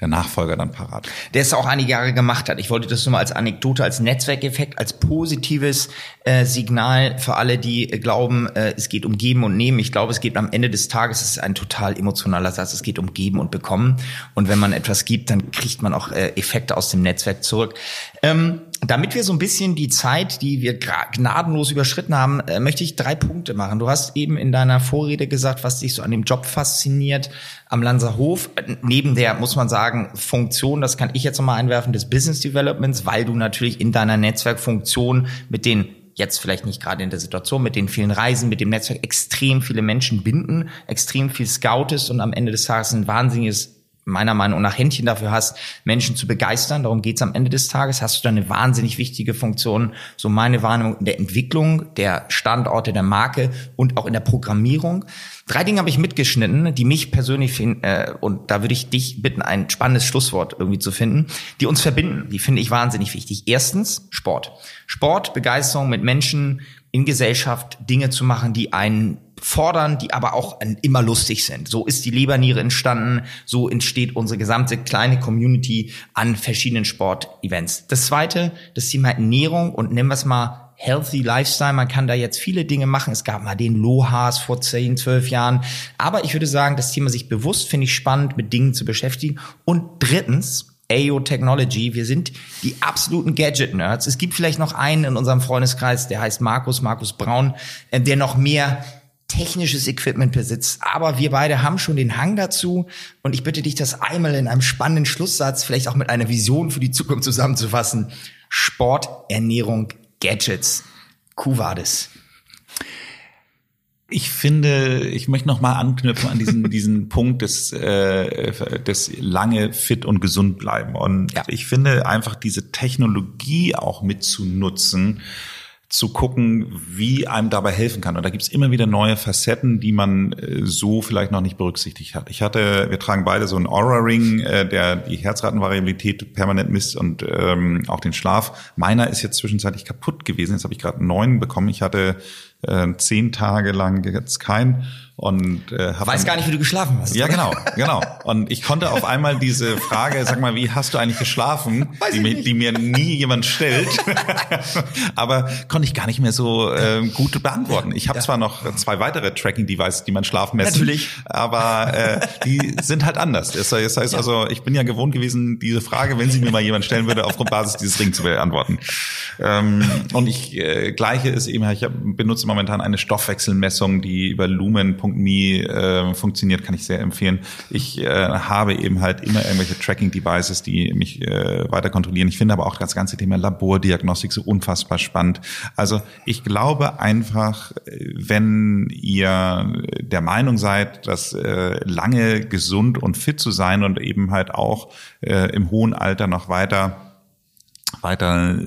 [SPEAKER 3] der Nachfolger dann parat.
[SPEAKER 2] Der es auch einige Jahre gemacht hat. Ich wollte das nur mal als Anekdote, als Netzwerkeffekt, als positives äh, Signal für alle, die äh, glauben, äh, es geht um Geben und Nehmen. Ich glaube, es geht am Ende des Tages, es ist ein total emotionaler Satz, es geht um Geben und Bekommen. Und wenn man etwas gibt, dann kriegt man auch äh, Effekte aus dem Netzwerk zurück. Ähm, damit wir so ein bisschen die Zeit, die wir gnadenlos überschritten haben, äh, möchte ich drei Punkte machen. Du hast eben in deiner Vorrede gesagt, was dich so an dem Job fasziniert am Lanzerhof. Neben der, muss man sagen, Funktion, das kann ich jetzt nochmal einwerfen, des Business Developments, weil du natürlich in deiner Netzwerkfunktion mit den jetzt vielleicht nicht gerade in der Situation mit den vielen Reisen, mit dem Netzwerk extrem viele Menschen binden, extrem viel scoutest und am Ende des Tages ein wahnsinniges meiner Meinung nach Händchen dafür hast, Menschen zu begeistern. Darum geht's am Ende des Tages. Hast du da eine wahnsinnig wichtige Funktion, so meine Wahrnehmung in der Entwicklung der Standorte der Marke und auch in der Programmierung. Drei Dinge habe ich mitgeschnitten, die mich persönlich finden, äh, und da würde ich dich bitten, ein spannendes Schlusswort irgendwie zu finden, die uns verbinden. Die finde ich wahnsinnig wichtig. Erstens Sport. Sport, Begeisterung mit Menschen in Gesellschaft, Dinge zu machen, die einen fordern, die aber auch immer lustig sind. So ist die Leberniere entstanden, so entsteht unsere gesamte kleine Community an verschiedenen Sportevents. Das zweite, das Thema Ernährung und nennen wir es mal Healthy Lifestyle. Man kann da jetzt viele Dinge machen. Es gab mal den Lohas vor 10, 12 Jahren. Aber ich würde sagen, das Thema sich bewusst finde ich spannend, mit Dingen zu beschäftigen. Und drittens, AO Technology. Wir sind die absoluten Gadget-Nerds. Es gibt vielleicht noch einen in unserem Freundeskreis, der heißt Markus, Markus Braun, äh, der noch mehr technisches Equipment besitzt. Aber wir beide haben schon den Hang dazu. Und ich bitte dich, das einmal in einem spannenden Schlusssatz, vielleicht auch mit einer Vision für die Zukunft zusammenzufassen. Sport, Ernährung, Gadgets. Kuvades.
[SPEAKER 3] Ich finde, ich möchte noch mal anknüpfen an diesen [laughs] diesen Punkt des äh, des lange fit und gesund bleiben und ja. ich finde einfach diese Technologie auch mitzunutzen zu gucken, wie einem dabei helfen kann. Und da gibt's immer wieder neue Facetten, die man äh, so vielleicht noch nicht berücksichtigt hat. Ich hatte, wir tragen beide so einen Aura-Ring, äh, der die Herzratenvariabilität permanent misst und ähm, auch den Schlaf. Meiner ist jetzt zwischenzeitlich kaputt gewesen. Jetzt habe ich gerade einen neuen bekommen. Ich hatte äh, zehn Tage lang jetzt keinen und
[SPEAKER 2] äh, hab weiß gar nicht, wie du geschlafen hast.
[SPEAKER 3] Ja, genau, genau. Und ich konnte auf einmal diese Frage, sag mal, wie hast du eigentlich geschlafen, die, mir, die mir nie jemand stellt, [laughs] aber konnte ich gar nicht mehr so äh, gut beantworten. Ich habe ja. zwar noch zwei weitere Tracking-Devices, die man Schlaf messen,
[SPEAKER 2] Natürlich.
[SPEAKER 3] aber äh, die sind halt anders. Das heißt ja. also, ich bin ja gewohnt gewesen, diese Frage, wenn sie mir mal jemand stellen würde, auf Basis dieses Ring zu beantworten. Ähm, und ich äh, gleiche ist eben, ich hab, benutze momentan eine Stoffwechselmessung, die über Lumen Me äh, funktioniert, kann ich sehr empfehlen. Ich äh, habe eben halt immer irgendwelche Tracking-Devices, die mich äh, weiter kontrollieren. Ich finde aber auch das ganze Thema Labordiagnostik so unfassbar spannend. Also ich glaube einfach, wenn ihr der Meinung seid, dass äh, lange gesund und fit zu sein und eben halt auch äh, im hohen Alter noch weiter weiter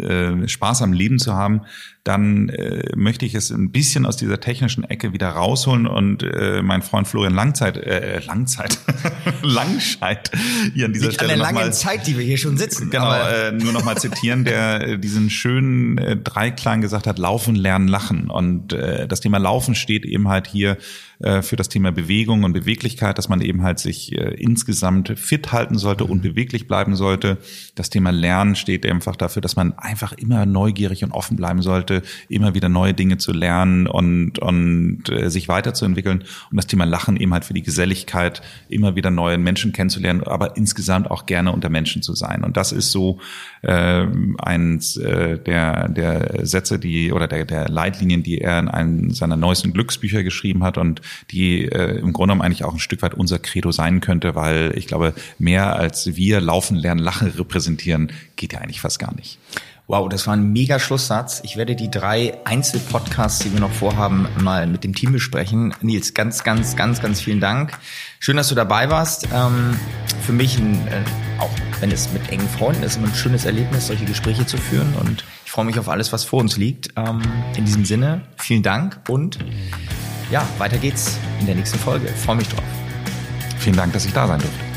[SPEAKER 3] äh, Spaß am Leben zu haben, dann äh, möchte ich es ein bisschen aus dieser technischen Ecke wieder rausholen und äh, mein Freund Florian Langzeit, äh, Langzeit, [laughs] Langscheid hier an dieser
[SPEAKER 2] Nicht
[SPEAKER 3] Stelle
[SPEAKER 2] an der
[SPEAKER 3] langen
[SPEAKER 2] mal, Zeit, die wir hier schon sitzen.
[SPEAKER 3] Genau, äh, nur noch mal zitieren, der äh, diesen schönen äh, Dreiklang gesagt hat, laufen, lernen, lachen. Und äh, das Thema Laufen steht eben halt hier äh, für das Thema Bewegung und Beweglichkeit, dass man eben halt sich äh, insgesamt fit halten sollte und beweglich bleiben sollte. Das Thema Lernen steht einfach dafür, dass man einfach immer neugierig und offen bleiben sollte immer wieder neue Dinge zu lernen und, und äh, sich weiterzuentwickeln. Und das Thema Lachen eben halt für die Geselligkeit, immer wieder neue Menschen kennenzulernen, aber insgesamt auch gerne unter Menschen zu sein. Und das ist so äh, eins äh, der, der Sätze, die oder der, der Leitlinien, die er in einem seiner neuesten Glücksbücher geschrieben hat und die äh, im Grunde genommen eigentlich auch ein Stück weit unser Credo sein könnte, weil ich glaube, mehr als wir laufen, lernen, lachen repräsentieren, geht ja eigentlich fast gar nicht.
[SPEAKER 2] Wow, das war ein mega Schlusssatz. Ich werde die drei Einzelpodcasts, die wir noch vorhaben, mal mit dem Team besprechen. Nils, ganz, ganz, ganz, ganz vielen Dank. Schön, dass du dabei warst. Ähm, für mich, ein, äh, auch wenn es mit engen Freunden ist, immer ein schönes Erlebnis, solche Gespräche zu führen. Und ich freue mich auf alles, was vor uns liegt. Ähm, in diesem Sinne, vielen Dank und ja, weiter geht's in der nächsten Folge. Freue mich drauf.
[SPEAKER 3] Vielen Dank, dass ich da sein durfte.